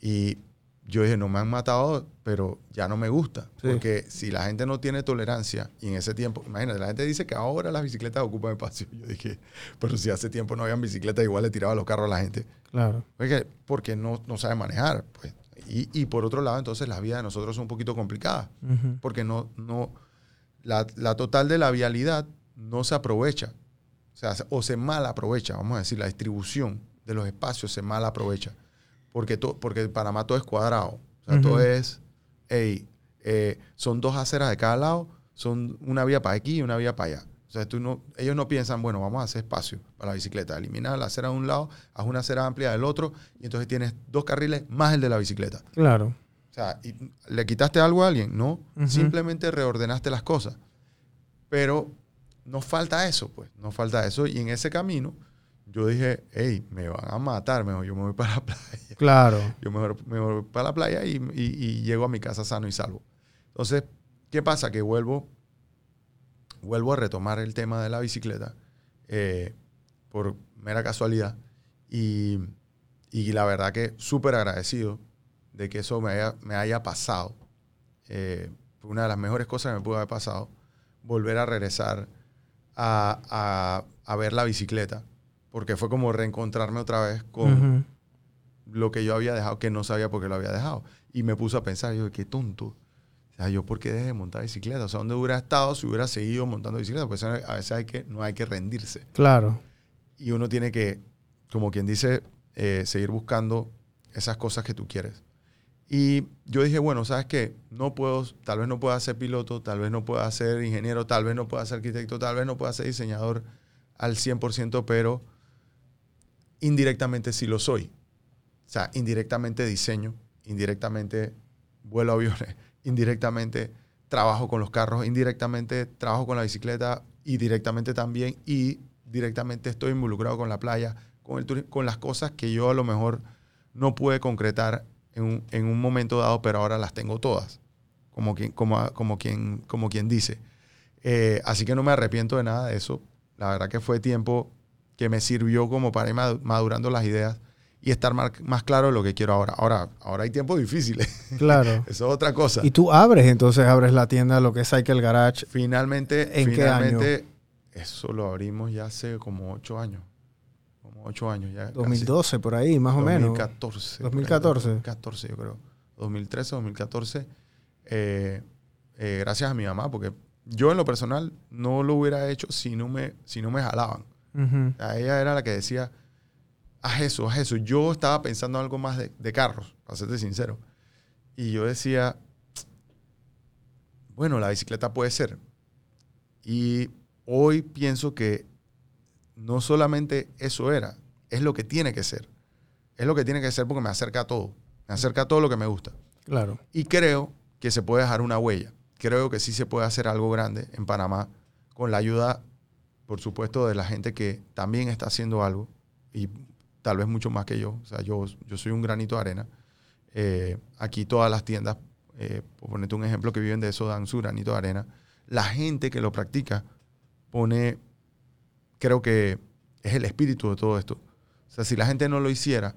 Y yo dije, no me han matado, pero ya no me gusta. Sí. Porque si la gente no tiene tolerancia, y en ese tiempo, imagínate, la gente dice que ahora las bicicletas ocupan espacio. Yo dije, pero si hace tiempo no habían bicicletas, igual le tiraba los carros a la gente. claro. Porque, porque no, no sabe manejar. Pues. Y, y por otro lado, entonces las vías de nosotros son un poquito complicadas porque no, no, la, la total de la vialidad no se aprovecha. O sea, se- o se mal aprovecha, vamos a decir, la distribución de los espacios se mal aprovecha. Porque, to- porque en Panamá todo es cuadrado. O sea, todo es, hey, eh, son dos aceras de cada lado, son una vía para aquí y una vía para allá. O sea, tú no, ellos no piensan, bueno, vamos a hacer espacio para la bicicleta. Eliminar la acera de un lado, haz una acera amplia del otro, y entonces tienes dos carriles más el de la bicicleta. Claro. O sea, y ¿le quitaste algo a alguien? No. Simplemente reordenaste las cosas. Pero nos falta eso, pues. Nos falta eso. Y en ese camino, yo dije, hey, me van a matar, mejor yo me voy para la playa. Claro. Yo mejor me voy para la playa y, y- y llego a mi casa sano y salvo. Entonces, ¿qué pasa? Que vuelvo, vuelvo a retomar el tema de la bicicleta eh, por mera casualidad. Y, y la verdad que súper agradecido de que eso me haya, me haya pasado. Eh, fue una de las mejores cosas que me pudo haber pasado. Volver a regresar a, a- a ver la bicicleta. Porque fue como reencontrarme otra vez con, lo que yo había dejado, que no sabía por qué lo había dejado. Y me puse a pensar, yo, qué tonto. Sea, yo, ¿por qué dejé de montar bicicleta? O sea, ¿dónde hubiera estado si hubiera seguido montando bicicleta? Pues a veces hay que, no hay que rendirse. Claro. Y uno tiene que, como quien dice, eh, seguir buscando esas cosas que tú quieres. Y yo dije, bueno, ¿sabes qué? No puedo, tal vez no pueda ser piloto, tal vez no pueda ser ingeniero, tal vez no pueda ser arquitecto, tal vez no pueda ser diseñador al 100%, pero indirectamente sí lo soy. O sea, indirectamente diseño, indirectamente vuelo aviones, indirectamente trabajo con los carros, indirectamente trabajo con la bicicleta y directamente también y directamente estoy involucrado con la playa, con, el con las cosas que yo a lo mejor no pude concretar en un, en un momento dado, pero ahora las tengo todas, como quien, como, como quien, como quien dice. Eh, así que no me arrepiento de nada de eso. La verdad que fue tiempo que me sirvió como para ir madu- madurando las ideas y estar mar- más claro de lo que quiero ahora. Ahora, ahora hay tiempos difíciles. Claro. Eso es otra cosa. Y tú abres, entonces abres la tienda, lo que es Cycle Garage. Finalmente, ¿En qué finalmente, eso lo abrimos ya hace como ocho años. Como ocho años ya. casi. 2012, por ahí, más o menos. 2014. por ahí, 2014. 2014, yo creo. 2013, 2014. eh, eh, gracias a mi mamá, porque yo en lo personal no lo hubiera hecho si no me, si no me jalaban. Sea, ella era la que decía, haz eso, haz eso. Yo estaba pensando en algo más de, de carros, para serte sincero. Y yo decía, bueno, la bicicleta puede ser. Y hoy pienso que no solamente eso era, es lo que tiene que ser. Es lo que tiene que ser porque me acerca a todo. Me acerca a todo lo que me gusta. Claro. Y creo que se puede dejar una huella. Creo que sí se puede hacer algo grande en Panamá con la ayuda, por supuesto, de la gente que también está haciendo algo y tal vez mucho más que yo. O sea, yo, yo soy un granito de arena. Eh, aquí todas las tiendas, eh, por ponerte un ejemplo, que viven de eso, dan su granito de arena. La gente que lo practica pone, creo que es el espíritu de todo esto. O sea, si la gente no lo hiciera,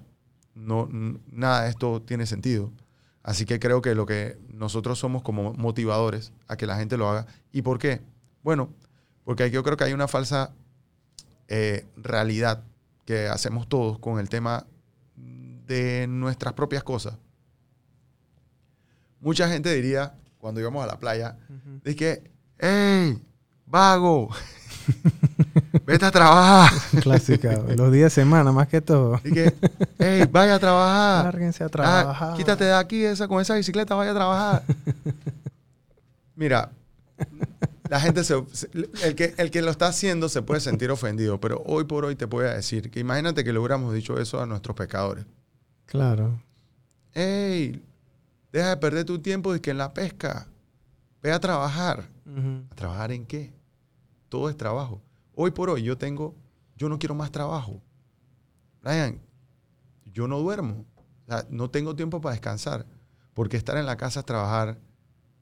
no, nada de esto tiene sentido. Así que creo que lo que nosotros somos como motivadores a que la gente lo haga. ¿Y por qué? Bueno, porque yo creo que hay una falsa eh, realidad que hacemos todos con el tema de nuestras propias cosas. Mucha gente diría, cuando íbamos a la playa, de que, hey, vago, vete a trabajar. Clásica, los días de semana más que todo. Y que, hey, vaya a trabajar. Lárguense a Ah, trabajar. quítate de aquí esa, con esa bicicleta, vaya a trabajar. Mira, la gente se, el, que, el que lo está haciendo se puede sentir ofendido, pero hoy por hoy te voy a decir que imagínate que le hubiéramos dicho eso a nuestros pecadores. Claro. Hey, deja de perder tu tiempo de que en la pesca. Ve a trabajar. ¿A trabajar en qué? Todo es trabajo. Hoy por hoy yo tengo, yo no quiero más trabajo. Brian, yo no duermo. O sea, no tengo tiempo para descansar. Porque estar en la casa es trabajar.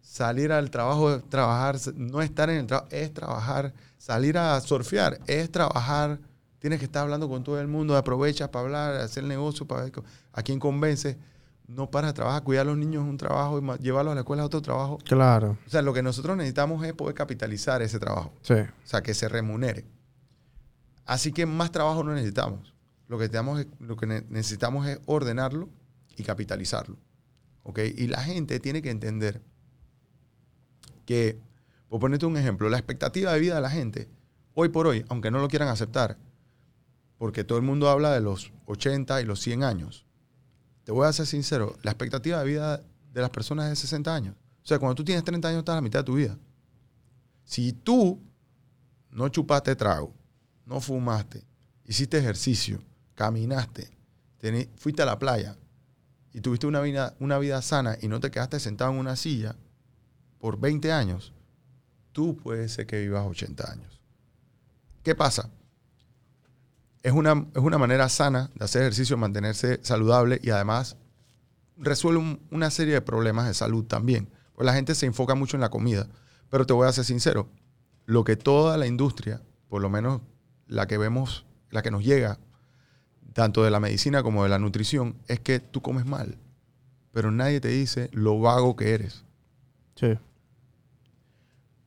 Salir al trabajo es trabajar. No estar en el trabajo es trabajar. Salir a surfear es trabajar. Tienes que estar hablando con todo el mundo. Aprovechas para hablar, hacer negocio, para ver a quién convences. No paras de trabajar. Cuidar a los niños es un trabajo. y Llevarlos a la escuela es otro trabajo. Claro. O sea, lo que nosotros necesitamos es poder capitalizar ese trabajo. Sí. O sea, que se remunere. Así que más trabajo no necesitamos. Lo que, necesitamos es, lo que ne- necesitamos es ordenarlo y capitalizarlo. ¿Ok? Y la gente tiene que entender que, por ponerte un ejemplo, la expectativa de vida de la gente, hoy por hoy, aunque no lo quieran aceptar, porque todo el mundo habla de los 80 y los 100 años, te voy a ser sincero, la expectativa de vida de las personas es de 60 años. O sea, cuando tú tienes 30 años, estás a la mitad de tu vida. Si tú no chupaste trago, no fumaste, hiciste ejercicio, caminaste, fuiste a la playa y tuviste una vida, una vida sana y no te quedaste sentado en una silla por 20 años, tú puedes ser que vivas 80 años. ¿Qué pasa? Es una, es una manera sana de hacer ejercicio, mantenerse saludable y además resuelve un- una serie de problemas de salud también. Pues la gente se enfoca mucho en la comida. Pero te voy a ser sincero, lo que toda la industria, por lo menos la que vemos, la que nos llega, tanto de la medicina como de la nutrición, es que tú comes mal. Pero nadie te dice lo vago que eres. Sí.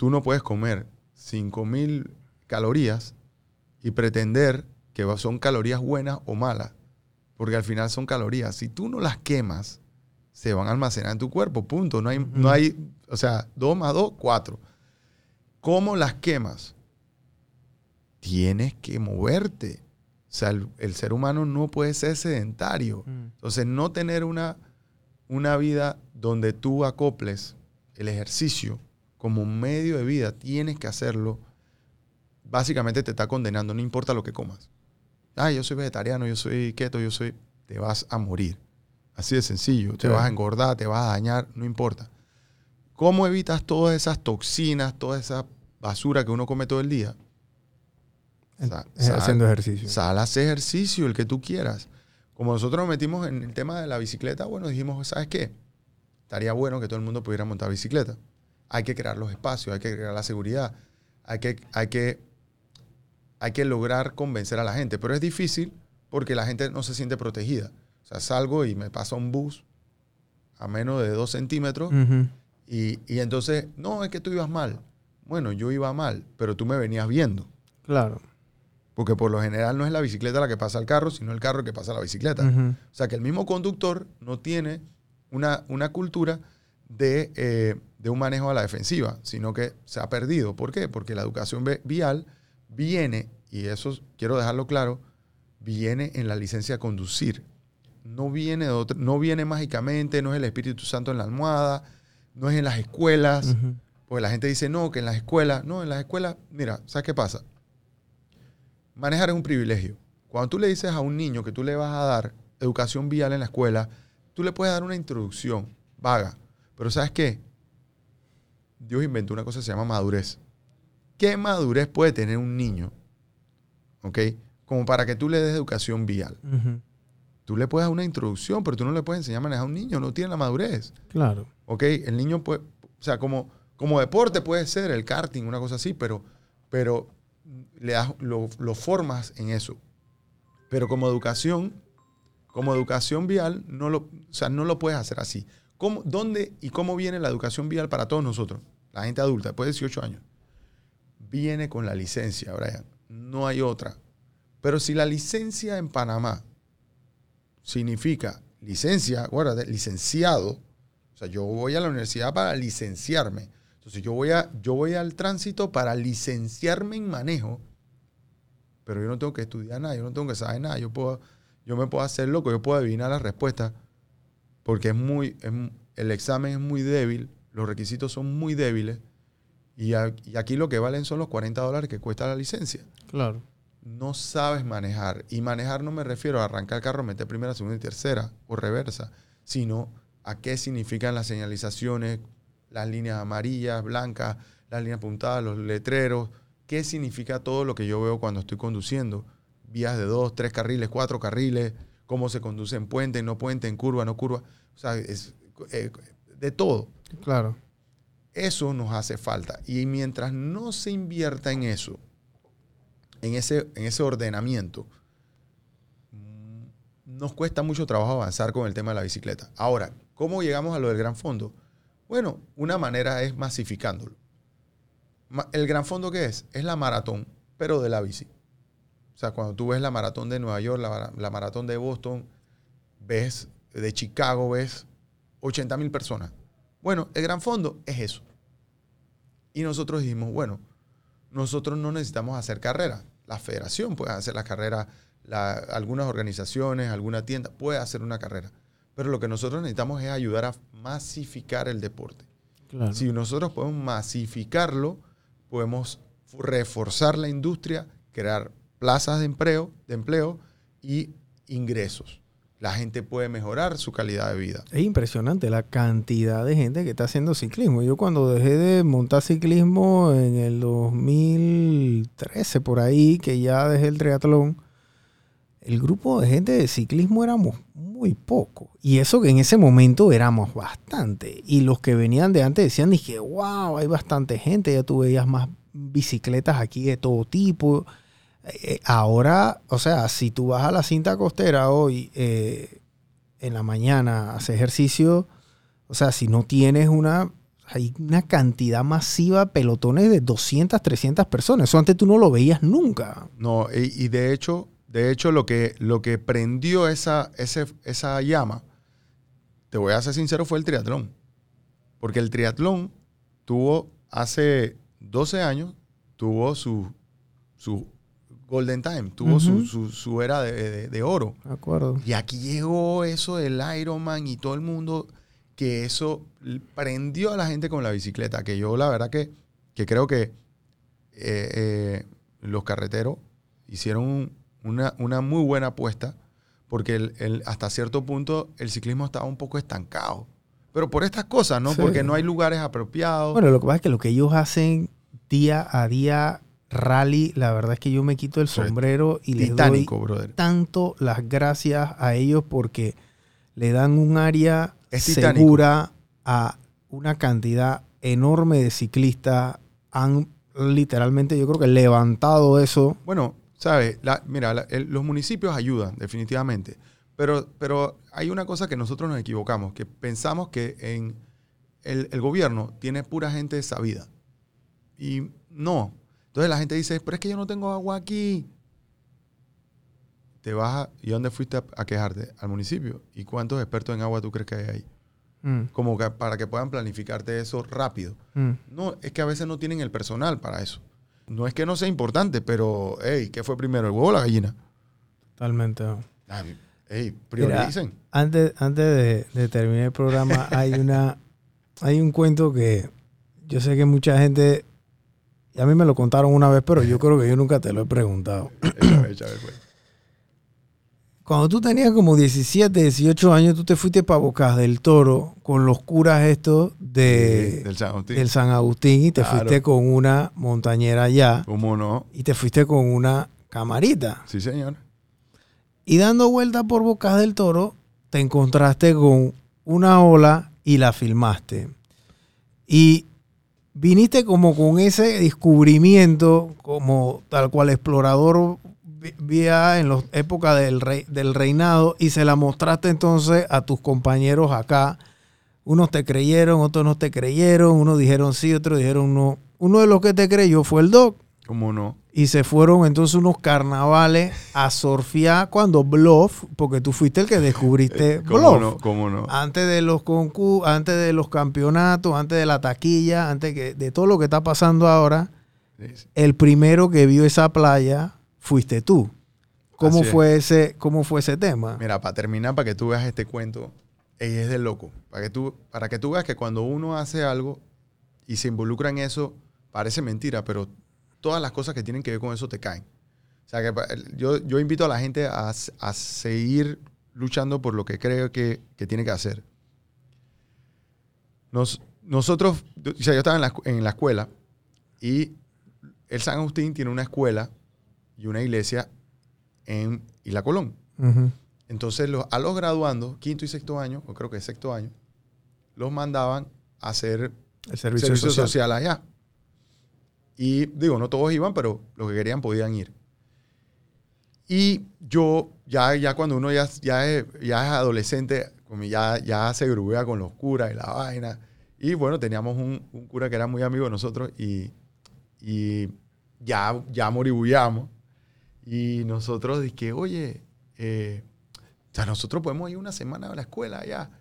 Tú no puedes comer 5.000 calorías y pretender que son calorías buenas o malas. Porque al final son calorías. Si tú no las quemas, se van a almacenar en tu cuerpo. Punto. No hay, no hay o sea, 2 más 2, 4. ¿Cómo las quemas? Tienes que moverte. O sea, el, el ser humano no puede ser sedentario. Mm. Entonces, no tener una, una vida donde tú acoples el ejercicio como medio de vida, tienes que hacerlo. Básicamente te está condenando, no importa lo que comas. Ah, yo soy vegetariano, yo soy keto, yo soy... Te vas a morir. Así de sencillo. Te vas a engordar, te vas a dañar, no importa. ¿Cómo evitas todas esas toxinas, toda esa basura que uno come todo el día? Sa- Eh, sal- Haciendo ejercicio. Sal hacer ejercicio, el que tú quieras. Como nosotros nos metimos en el tema de la bicicleta, bueno, dijimos, ¿sabes qué? Estaría bueno que todo el mundo pudiera montar bicicleta. Hay que crear los espacios, hay que crear la seguridad, hay que, hay que, hay que lograr convencer a la gente. Pero es difícil porque la gente no se siente protegida. O sea, salgo y me pasa un bus a menos de dos centímetros y, y entonces, no, es que tú ibas mal. Bueno, yo iba mal, pero tú me venías viendo. Claro. Porque por lo general no es la bicicleta la que pasa al carro, sino el carro que pasa a la bicicleta. O sea que el mismo conductor no tiene una, una cultura de, eh, de un manejo a la defensiva, sino que se ha perdido. ¿Por qué? Porque la educación vial viene, y eso quiero dejarlo claro, viene en la licencia a conducir. No viene, de otro- no viene mágicamente, no es el Espíritu Santo en la almohada, no es en las escuelas. Ujú. Porque la gente dice, no, que en las escuelas, no, en las escuelas, mira, ¿sabes qué pasa? Manejar es un privilegio. Cuando tú le dices a un niño que tú le vas a dar educación vial en la escuela, tú le puedes dar una introducción vaga. Pero ¿sabes qué? Dios inventó una cosa que se llama madurez. ¿Qué madurez puede tener un niño? ¿Ok? Como para que tú le des educación vial. Tú le puedes dar una introducción, pero tú no le puedes enseñar a manejar a un niño, no tiene la madurez. Claro. ¿ok? El niño puede, o sea, como, como deporte puede ser el karting, una cosa así, pero, pero le das, lo, lo formas en eso. Pero como educación, como educación vial, no lo, o sea, no lo puedes hacer así. ¿Cómo, ¿Dónde y cómo viene la educación vial para todos nosotros? La gente adulta, después de 18 años. Viene con la licencia, Brian. No hay otra. Pero si la licencia en Panamá significa licencia, acuérdate, licenciado, o sea, yo voy a la universidad para licenciarme. Entonces yo voy, a, yo voy al tránsito para licenciarme en manejo, pero yo no tengo que estudiar nada, yo no tengo que saber nada, yo, puedo, yo me puedo hacer loco, yo puedo adivinar la respuesta, porque es muy, es- el examen es muy débil, los requisitos son muy débiles, y, a- y aquí lo que valen son los 40 dólares que cuesta la licencia Claro. no sabes manejar. Y manejar no me refiero a arrancar el carro, meter primera, segunda y tercera o reversa, sino a qué significan las señalizaciones, las líneas amarillas, blancas, las líneas puntadas, los letreros, qué significa todo lo que yo veo cuando estoy conduciendo. Vías de dos, tres carriles, cuatro carriles, cómo se conduce en puente, no puente, en curva, no curva. O sea, es eh, de todo. Claro. Eso nos hace falta. Y mientras no se invierta en eso, en ese, en ese ordenamiento, mm, nos cuesta mucho trabajo avanzar con el tema de la bicicleta. Ahora, ¿cómo llegamos a lo del gran fondo? Bueno, una manera es masificándolo. Ma- ¿El gran fondo qué es? Es la maratón, pero de la bici. O sea, cuando tú ves la maratón de Nueva York, la, la maratón de Boston, ves de Chicago, ves 80 mil personas. Bueno, el gran fondo es eso. Y nosotros dijimos, bueno, nosotros no necesitamos hacer carreras. La federación puede hacer las carreras, la- algunas organizaciones, alguna tienda puede hacer una carrera. Pero lo que nosotros necesitamos es ayudar a masificar el deporte. Claro. Si nosotros podemos masificarlo, podemos reforzar la industria, crear plazas de empleo, de empleo y ingresos. La gente puede mejorar su calidad de vida. Es impresionante la cantidad de gente que está haciendo ciclismo. Yo cuando dejé de montar ciclismo en el 2013, por ahí, que ya dejé el triatlón, el grupo de gente de ciclismo éramos muy poco. Y eso que en ese momento éramos bastante. Y los que venían de antes decían, dije, wow, hay bastante gente, ya tú veías más bicicletas aquí de todo tipo. Eh, ahora, o sea, si tú vas a la cinta costera hoy eh, en la mañana, a hacer ejercicio, o sea, si no tienes una, hay una cantidad masiva de pelotones de 200, 300 personas. Eso antes tú no lo veías nunca. No, y, de hecho, de hecho lo que, lo que prendió esa, ese- esa llama, te voy a ser sincero, fue el triatlón. Porque el triatlón tuvo hace 12 años, tuvo su, su golden time, tuvo su- su, su era de, de- de oro. ¿De acuerdo? Y aquí llegó eso del Ironman y todo el mundo, que eso prendió a la gente con la bicicleta. Que yo la verdad que, que creo que eh, eh, los carreteros hicieron un- una, una muy buena apuesta porque el- el- hasta cierto punto el ciclismo estaba un poco estancado. Pero por estas cosas, ¿no? Sí. Porque no hay lugares apropiados. Bueno, lo que pasa es que lo que ellos hacen día a día, rally, la verdad es que yo me quito el sombrero y les doy brother. tanto las gracias a ellos porque le dan un área segura a una cantidad enorme de ciclistas. Han literalmente, yo creo que levantado eso. Bueno, ¿sabes? La- mira, la- el- los municipios ayudan, definitivamente. Pero, pero hay una cosa que nosotros nos equivocamos, que pensamos que en el, el gobierno tiene pura gente sabida. Y no. Entonces la gente dice, pero es que yo no tengo agua aquí. Te vas a, ¿y dónde fuiste a, a quejarte? Al municipio. ¿Y cuántos expertos en agua tú crees que hay ahí? Mm, Como que para que puedan planificarte eso rápido. mm. No, es que a veces no tienen el personal para eso. No es que no sea importante, pero, hey, ¿qué fue primero, el huevo o la gallina? Totalmente. Ay, hey, prioricen. Antes, antes de, de terminar el programa, hay una hay un cuento que yo sé que mucha gente, y a mí me lo contaron una vez, pero yo creo que yo nunca te lo he preguntado. Pues. Cuando tú tenías como 17, 18 años, tú te fuiste para Bocas del Toro con los curas estos de, Del San Agustín. del San Agustín y te Claro. fuiste con una montañera allá ¿Cómo no? y te fuiste con una camarita. Sí, señor. Y dando vueltas por Bocas del Toro, te encontraste con una ola y la filmaste. Y viniste como con ese descubrimiento, como tal cual explorador vía en las épocas del, rey- del reinado, y se la mostraste entonces a tus compañeros acá. Unos te creyeron, otros no te creyeron, unos dijeron sí, otros dijeron no. Uno de los que te creyó fue el Doc. ¿Cómo no? Y se fueron entonces unos carnavales a surfear cuando Bluff, porque tú fuiste el que descubriste ¿Cómo Bluff. no? ¿Cómo no? Antes de los concursos, antes de los campeonatos, antes de la taquilla, antes que, de todo lo que está pasando ahora, Sí, sí. el primero que vio esa playa fuiste tú. ¿Cómo Así es. fue ese, cómo fue ese tema? Mira, para terminar, para que tú veas este cuento, ey, es de loco. Para que, tú, para que tú veas que cuando uno hace algo y se involucra en eso, parece mentira, pero todas las cosas que tienen que ver con eso te caen. O sea, que yo, yo invito a la gente a, a seguir luchando por lo que creo que, que tiene que hacer. Nos- nosotros, o sea, yo estaba en la, en la escuela y el San Agustín tiene una escuela y una iglesia en Isla Colón. Entonces, los- a los graduandos, quinto y sexto año, o creo que sexto año, los mandaban a hacer El servicio, servicio, social. social. allá. Y digo, no todos iban, pero los que querían podían ir. Y yo, ya, ya cuando uno ya, ya, es, ya es adolescente, ya, ya se grubea con los curas y la vaina. Y bueno, teníamos un, un cura que era muy amigo de nosotros y, y ya, ya moribullamos. Y nosotros dije, oye, eh, o sea, nosotros podemos ir una semana a la escuela allá.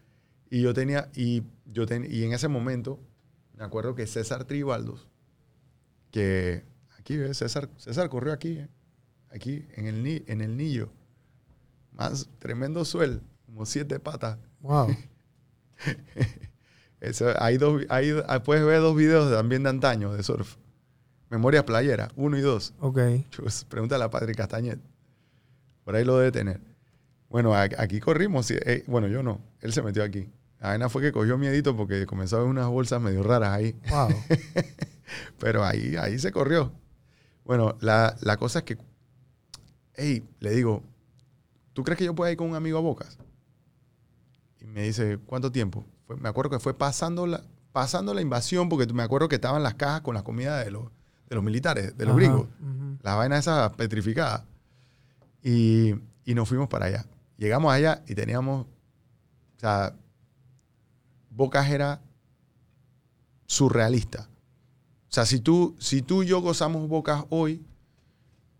Y yo tenía, y yo ten- y en ese momento, me acuerdo que César Tribaldos, que aquí, ¿ves? César, César corrió aquí, ¿eh? aquí, en el, en el Nillo. Más tremendo suel, como siete patas. Wow. Eso, hay dos, hay, puedes ver dos videos también de antaño de surf. Memorias Playera, uno y dos. Ok. Chus, pregúntale a Patrick Castañet. Por ahí lo debe tener. Bueno, aquí corrimos. eh, bueno, yo no. Él se metió aquí. Vaina fue que cogió miedito porque comenzó a ver unas bolsas medio raras ahí. Wow. Pero ahí, ahí se corrió. Bueno, la, la cosa es que, hey, le digo, ¿tú crees que yo pueda ir con un amigo a Bocas? Y me dice, ¿cuánto tiempo? Fue- me acuerdo que fue pasando la, pasando la invasión, porque me acuerdo que estaban las cajas con la comida de los, de los militares, de los Ajá. gringos Ujú. las vainas esas petrificadas. Y, y nos fuimos para allá. Llegamos allá y teníamos, o sea, Bocas era surrealista. O sea, si tú, si tú y yo gozamos Bocas hoy,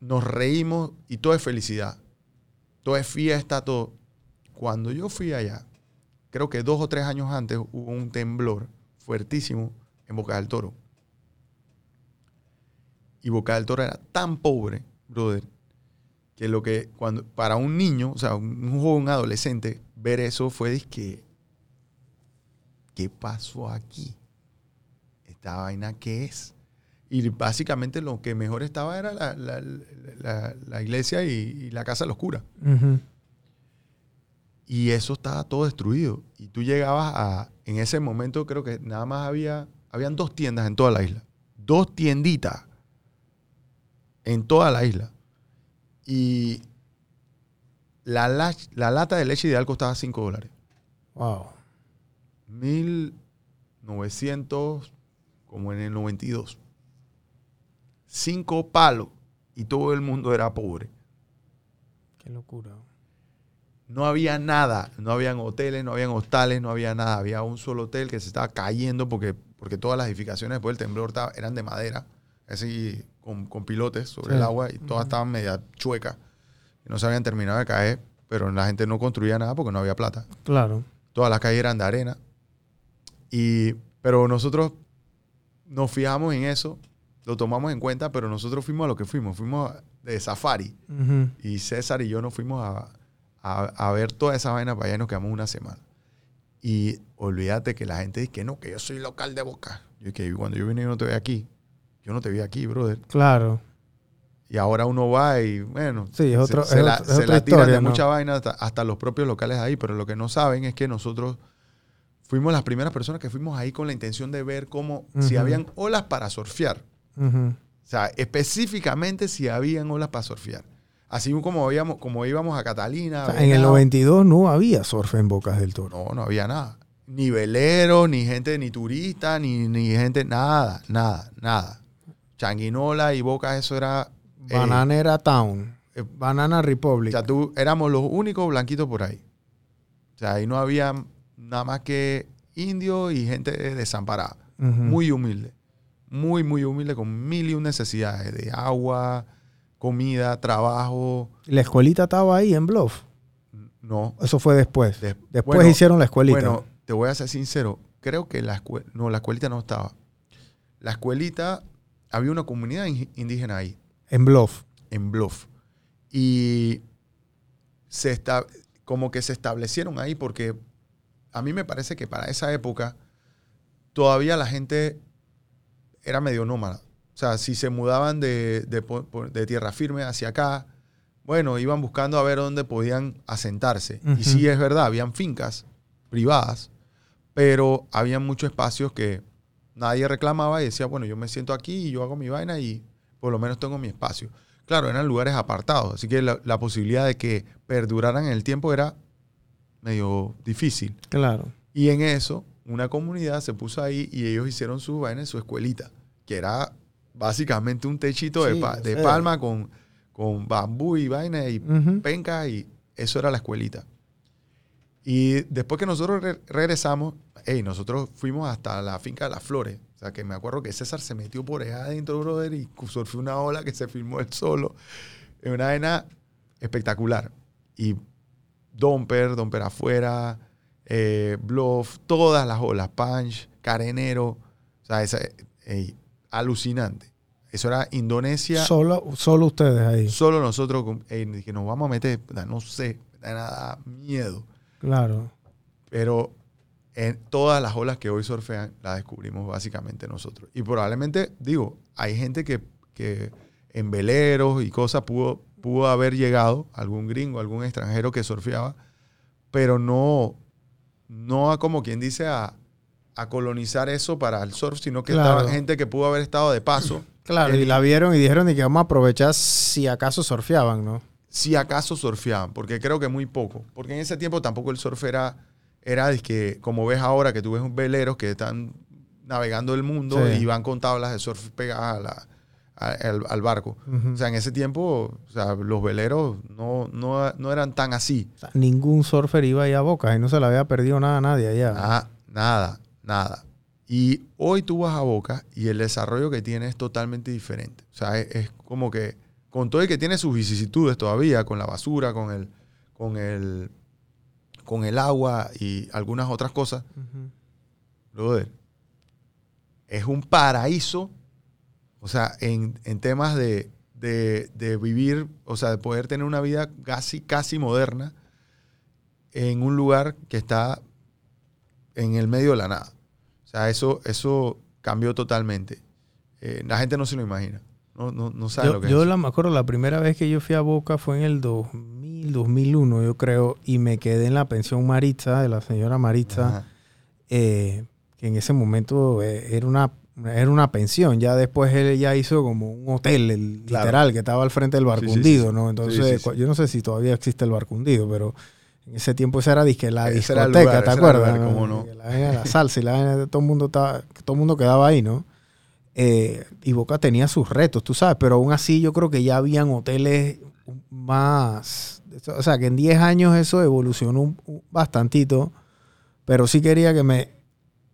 nos reímos y todo es felicidad. Todo es fiesta, todo. Cuando yo fui allá, creo que dos o tres años antes hubo un temblor fuertísimo en Boca del Toro. Y Boca del Toro era tan pobre, brother, que lo que cuando para un niño, o sea, un, joven adolescente, ver eso fue que ¿qué pasó aquí? Esta vaina qué es? Y básicamente lo que mejor estaba era la, la- la- la iglesia y, y la casa de los curas. Y eso estaba todo destruido. Y tú llegabas a, en ese momento creo que nada más había, habían dos tiendas en toda la isla. Dos tienditas en toda la isla. Y la, la- la lata de leche ideal costaba 5 dólares. Wow. 1900, como en el 92. Cinco palos y todo el mundo era pobre. Qué locura. No había nada, no habían hoteles, no habían hostales, no había nada. Había un solo hotel que se estaba cayendo porque, porque todas las edificaciones después del temblor eran de madera, así con, con pilotes sobre Sí. el agua y todas estaban media chuecas. No se habían terminado de caer, pero la gente no construía nada porque no había plata. Claro. Todas las calles eran de arena. Y, pero nosotros nos fijamos en eso, lo tomamos en cuenta, pero nosotros fuimos a lo que fuimos, fuimos de safari. Y César y yo nos fuimos a, a- a ver toda esa vaina para allá y nos quedamos una semana. Y olvídate que la gente dice que no, que yo soy local de Boca. Yo que cuando yo vine y no te vi aquí, yo no te vi aquí, brother. Claro. Y ahora uno va y, bueno, Sí, es otro- se, es la, otro- es se otra la tiran historia, de ¿no? mucha vaina hasta, hasta los propios locales ahí, pero lo que no saben es que nosotros fuimos las primeras personas que fuimos ahí con la intención de ver cómo, si habían olas para surfear. O sea, específicamente si habían olas para surfear. Así como, habíamos, como íbamos a Catalina. O sea, en el Venado, 92 no había surf en Bocas del Toro. No, no había nada. Ni veleros, ni gente, ni turista, ni, ni gente, nada, nada, nada. Changuinola y Boca, eso era... eh, Bananera Town. eh, Banana o Republic. sea, tú, éramos los únicos blanquitos por ahí. O sea, ahí no había nada más que indios y gente desamparada. Muy humilde. muy, muy humilde, con mil y un necesidades de agua, comida, trabajo. ¿La escuelita estaba ahí en Bluff? No. Eso fue después. De- después bueno, hicieron la escuelita. Bueno, te voy a ser sincero. Creo que la escuela, no, la escuelita no estaba. La escuelita, había una comunidad in- indígena ahí, en Bluff. en Bluff. Y se está, como que se establecieron ahí porque a mí me parece que para esa época todavía la gente era medio nómada. O sea, si se mudaban de, de tierra firme hacia acá, bueno, iban buscando a ver dónde podían asentarse. Y sí es verdad, habían fincas privadas, pero había muchos espacios que nadie reclamaba y decía, bueno, yo me siento aquí y yo hago mi vaina y por lo menos tengo mi espacio. Claro, eran lugares apartados, así que la, la posibilidad de que perduraran en el tiempo era medio difícil. Claro. Y en eso, una comunidad se puso ahí y ellos hicieron su vaina en su escuelita, que era básicamente un techito de, pa- palma con, con bambú y vaina y Ujú. penca y eso era la escuelita. Y después que nosotros re- regresamos, hey, nosotros fuimos hasta la finca de las flores. O sea, que me acuerdo que César se metió por allá adentro, brother, y surfeó una ola que se filmó él solo. Es una vaina espectacular. Y Domper, Domper afuera, eh, Bluff, todas las olas, Punch, Carenero. O sea, esa, ey, alucinante. Eso era Indonesia. Solo, solo ustedes ahí. Solo nosotros que nos vamos a meter, no sé, da nada miedo. Claro. Pero en todas las olas que hoy surfean las descubrimos básicamente nosotros. Y probablemente, digo, hay gente que, que en veleros y cosas pudo, pudo haber llegado, algún gringo, algún extranjero que surfeaba, pero no, no a como quien dice a, a colonizar eso para el surf, sino que Claro. estaba gente que pudo haber estado de paso. Claro, y la vieron y dijeron y que vamos a aprovechar si acaso surfeaban, ¿no? si acaso surfeaban, porque creo que muy poco. Porque en ese tiempo tampoco el surf era, era que, como ves ahora, que tú ves veleros que están navegando el mundo Sí. y van con tablas de surf pegadas a la- al, al barco. Ujú. O sea, en ese tiempo, o sea, los veleros no, no, no eran tan así. O sea, ningún surfer iba ahí a Boca y no se le había perdido nada a nadie allá. Ah, nada, nada. Y hoy tú vas a Boca y el desarrollo que tiene es totalmente diferente. O sea, es, es como que, con todo el que tiene sus vicisitudes todavía, con la basura, con el, con el, con el agua y algunas otras cosas, brother, es un paraíso, o sea, en, en temas de, de- de vivir, o sea, de poder tener una vida casi, casi moderna en un lugar que está en el medio de la nada. O sea, eso, eso cambió totalmente. Eh, la gente no se lo imagina. No, no, no sabe Yo, lo que yo es. la, me acuerdo la primera vez que yo fui a Boca fue en el 2000, 2001, yo creo, y me quedé en la pensión Maritza, de la señora Maritza, eh, que en ese momento eh, era una era una pensión. Ya después él ya hizo como un hotel, el, Claro. literal, que estaba al frente del sí, barcundido, sí. ¿no? Entonces, sí, yo no sé si todavía existe el barcundido, pero en ese tiempo esa era disque la discoteca, lugar, ¿te acuerdas? lugar, no? no. La, vaina de la salsa y la todo el mundo estaba, todo el mundo quedaba ahí, ¿no? Eh, y Boca tenía sus retos, tú sabes, pero aún así yo creo que ya habían hoteles más, o sea, que en 10 años eso evolucionó un, un- bastantito, pero sí quería que me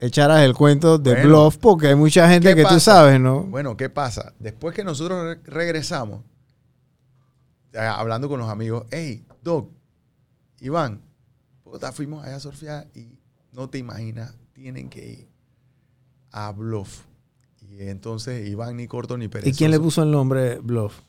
echaras el cuento de Bueno. Bluff, porque hay mucha gente ¿Qué que tú sabes, ¿no? Bueno, ¿qué pasa? Después que nosotros re- regresamos, hablando con los amigos, hey, Doc, Iván, puta, fuimos allá a surfear y no te imaginas, tienen que ir a Bluff. Y entonces Iván ni corto ni ¿Y perezoso. quién le puso el nombre Bluff?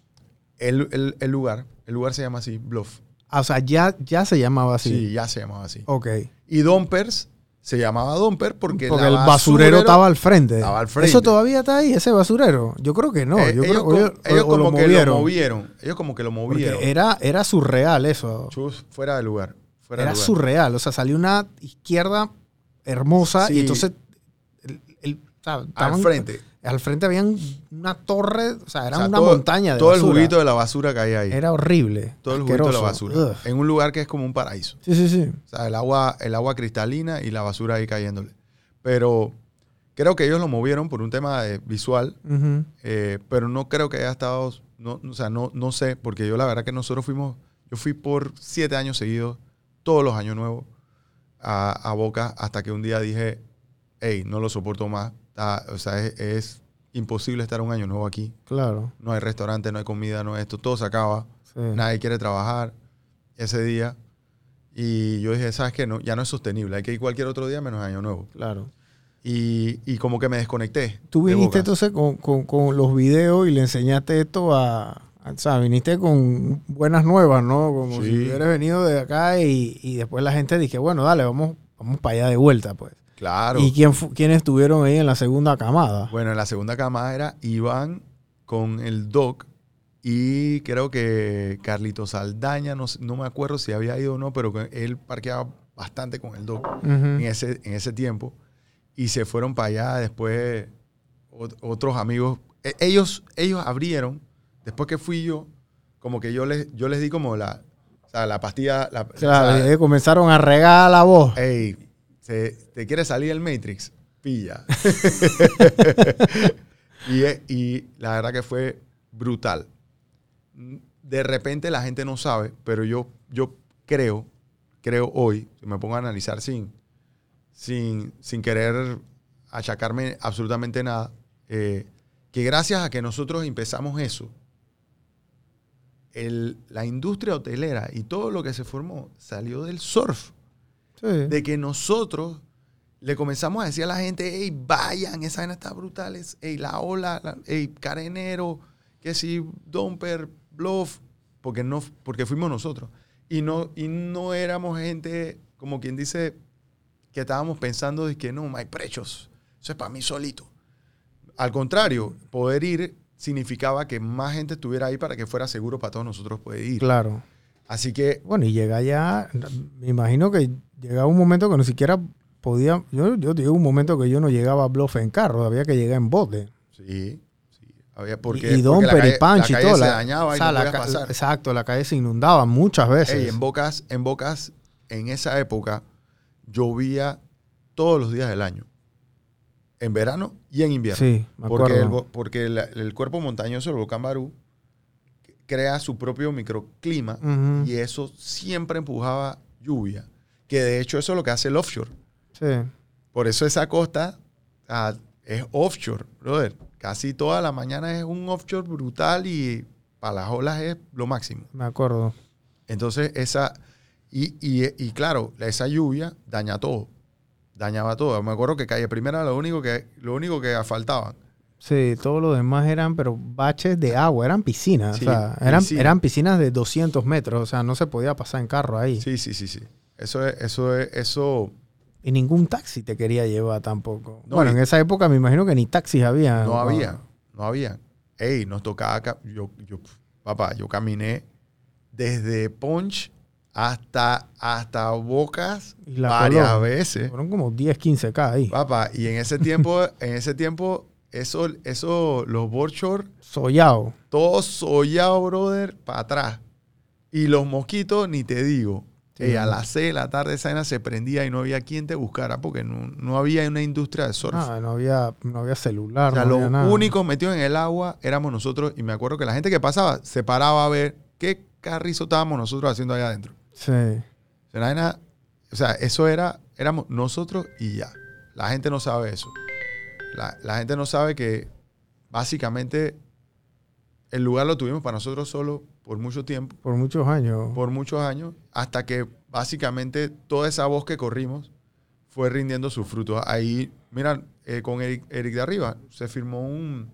El, el- el lugar, el lugar se llama así, Bluff. Ah, o sea, ya, ya se llamaba así. Sí, ya se llamaba así. Ok. Y Dompers se llamaba Domper porque, Porque el basurero estaba al frente. estaba al frente. ¿Eso todavía está ahí, ese basurero? Yo creo que no. Eh, yo ellos creo como, ellos- ellos o- o como lo que movieron. lo movieron. Ellos como que lo Porque movieron. era, era surreal eso. Chus, fuera de lugar. Fuera Era de lugar. surreal. O sea, salió una izquierda hermosa Sí. y entonces el- Al estaban- frente. Al frente había una torre, o sea, era O sea, una todo- montaña de Todo basura. el juguito de la basura que hay ahí. Era horrible. todo el juguito de la basura. Ugh. En un lugar que es como un paraíso. Sí, sí, sí. O sea, el agua, el agua cristalina y la basura ahí cayéndole. Pero creo que ellos lo movieron por un tema de visual, Ujú. eh, pero no creo que haya estado, no, o sea, no, no sé, porque yo la verdad que nosotros fuimos, yo fui por siete años seguidos, todos los años nuevos, a, a Boca, hasta que un día dije, hey, no lo soporto más. Está- o sea, es, es imposible estar un año nuevo aquí. Claro. No hay restaurante, no hay comida, no hay esto. Todo se acaba. Sí. Nadie quiere trabajar ese día. Y yo dije, ¿sabes qué? No, ya no es sostenible. Hay que ir cualquier otro día menos año nuevo. Claro. Y, y como que me desconecté. Tú viniste entonces con, con- con los videos y le enseñaste esto a, a- O sea, viniste con buenas nuevas, ¿no? Como Sí. si hubieras venido de acá y, y después la gente dije, bueno, dale, vamos, vamos para allá de vuelta, pues. Claro. ¿Y quién quiénes estuvieron ahí en la segunda camada? Bueno, en la segunda camada era Iván con el Doc y creo que Carlito Saldaña, no, no me acuerdo si había ido o no, pero él parqueaba bastante con el Doc en, Ujú. ese, en ese tiempo. Y se fueron para allá después ot- otros amigos. E- Ellos, ellos abrieron, después que fui yo, como que yo les, yo les di como la, o sea, la pastilla. La, Claro, o sea, y comenzaron a regar la voz. Ey, se- ¿te quiere salir el Matrix? Pilla. y, y la verdad que fue brutal. De repente la gente no sabe, pero yo, yo creo, creo hoy, si me pongo a analizar sin, sin, sin querer achacarme absolutamente nada, eh, que gracias a que nosotros empezamos eso, el- la industria hotelera y todo lo que se formó salió del surf Sí. de que nosotros le comenzamos a decir a la gente, hey, vayan, esa vaina está brutal, es, hey, la ola, la- hey, carenero, que si Domper, Bluff, porque, no, porque fuimos nosotros. Y no, y no éramos gente, como quien dice, que estábamos pensando de que no, hay precios, eso es para mí solito. Al contrario, poder ir significaba que más gente estuviera ahí para que fuera seguro para todos nosotros poder ir. Claro. Así que Bueno, y llega ya, me imagino que llegaba un momento que ni siquiera podía, yo, yo llegué un momento que yo no llegaba a Bluff en carro, había que llegar en bote. Sí, sí. Había porque, y y la y todo. se la- dañaba o y sea, no la pasar. Exacto, la calle se inundaba muchas veces. Ey, en Bocas, en Bocas, en esa época, llovía todos los días del año. En verano y en invierno. sí, me porque el, porque el, el cuerpo montañoso del volcán Barú crea su propio microclima y eso siempre empujaba lluvia. Que de hecho eso es lo que hace el offshore. sí, Por eso esa costa ah, es offshore, brother. Casi toda la mañana es un offshore brutal y para las olas es lo máximo. me acuerdo. Entonces, esa. Y, y- y claro, esa lluvia daña todo. Dañaba todo. Me acuerdo que calle primera lo único que, lo único que asfaltaban. Sí, todo lo demás eran, pero baches de agua, eran piscinas. Sí, o sea, eran, piscina. eran piscinas de 200 metros, o sea, no se podía pasar en carro ahí. Sí, sí, sí, sí. Eso es, eso es, eso Y ningún taxi te quería llevar tampoco. No, bueno, y- en esa época me imagino que ni taxis había. no había. No había. Ey, nos tocaba. ca- Yo, yo, papá, yo caminé desde Punch hasta, hasta Bocas Y la varias Colón. veces. Fueron como 10, 15K ahí. Papá, y en ese tiempo, en ese tiempo, eso, eso, los board short, Sollado. todos sollados, brother, para atrás. Y los mosquitos, ni te digo. Ey, a las 6 de la tarde esa vaina se prendía y no había quien te buscara porque no, no había una industria de surf. Ah, no había, no había celular. o sea, no los nada. únicos metidos en el agua éramos nosotros. Y me acuerdo que la gente que pasaba se paraba a ver qué carrizo estábamos nosotros haciendo allá adentro. Sí. O sea, vaina- o sea, eso era, éramos nosotros y ya. La gente no sabe eso. La, la gente no sabe que básicamente el lugar lo tuvimos para nosotros solo por mucho tiempo, Por muchos años. por muchos años, hasta que básicamente toda esa voz que corrimos fue rindiendo sus frutos. Ahí, mira, eh, con Eric, Eric de arriba se firmó un-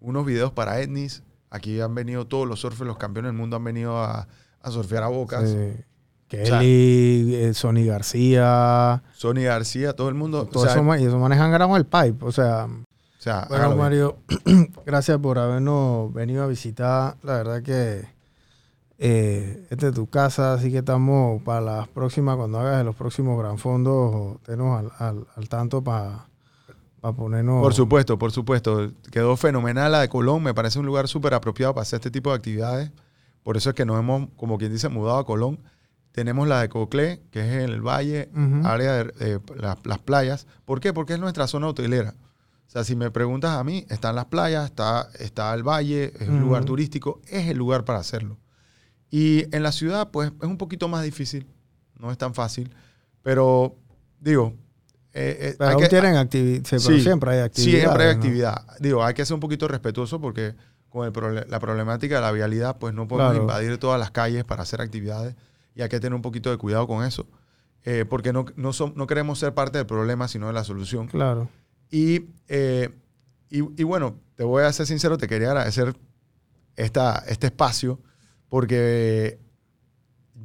unos videos para Etnis. Aquí han venido todos los surfers, los campeones del mundo han venido a, a surfear a bocas. Sí. Kelly, eh, Sonny García. Sony García, todo el mundo. Todo o sea, eso, ma- y eso manejan gramo el pipe. O sea, o sea, bueno. Mario, gracias por habernos venido a visitar. La verdad que eh, esta es tu casa, así que estamos para las próximas, cuando hagas los próximos gran fondos, tenos al, al- al tanto para ponernos. Por supuesto, por supuesto. Quedó fenomenal la de Colón. Me parece un lugar súper apropiado para hacer este tipo de actividades. Por eso es que nos hemos, como quien dice, mudado a Colón. Tenemos la de Coclé, que es en el valle, área de eh, la- las playas. ¿Por qué? Porque es nuestra zona hotelera. O sea, si me preguntas a mí, están las playas, está, está el valle, es un lugar turístico, es el lugar para hacerlo. Y en la ciudad, pues es un poquito más difícil, no es tan fácil. Pero, digo, eh, eh, Pero hay aún que- tienen actividad. Sí, siempre hay actividad. Siempre hay actividad. Digo, hay que ser un poquito respetuoso porque con el la problemática de la vialidad, pues no podemos Claro. invadir todas las calles para hacer actividades y hay que tener un poquito de cuidado con eso. Eh, porque no, no, no queremos ser parte del problema, sino de la solución. Claro. Y, eh, y, y bueno, te voy a ser sincero, te quería agradecer esta, este espacio porque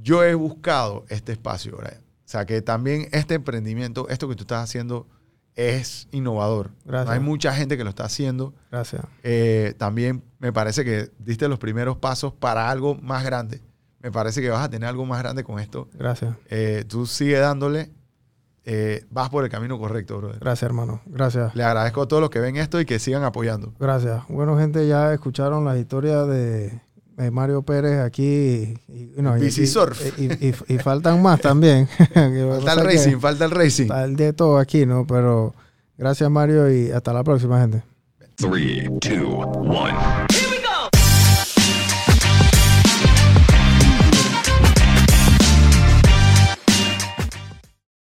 yo he buscado este espacio, Brian. O sea, que también este emprendimiento, esto que tú estás haciendo, es innovador. Gracias. No hay mucha gente que lo está haciendo. Gracias. Eh, también me parece que diste los primeros pasos para algo más grande. Me parece que vas a tener algo más grande con esto. Gracias. Eh, tú sigue dándole. Eh, vas por el camino correcto, brother. Gracias, hermano. Gracias. Le agradezco a todos los que ven esto y que sigan apoyando. Gracias. Bueno, gente, ya escucharon las historias de, de Mario Pérez aquí. Y, y- no, y- Bici y- surf. Y, y- y faltan más también. Falta el racing, falta el racing. Está el de todo aquí, ¿no? Pero gracias, Mario, y hasta la próxima, gente. Three, two, one.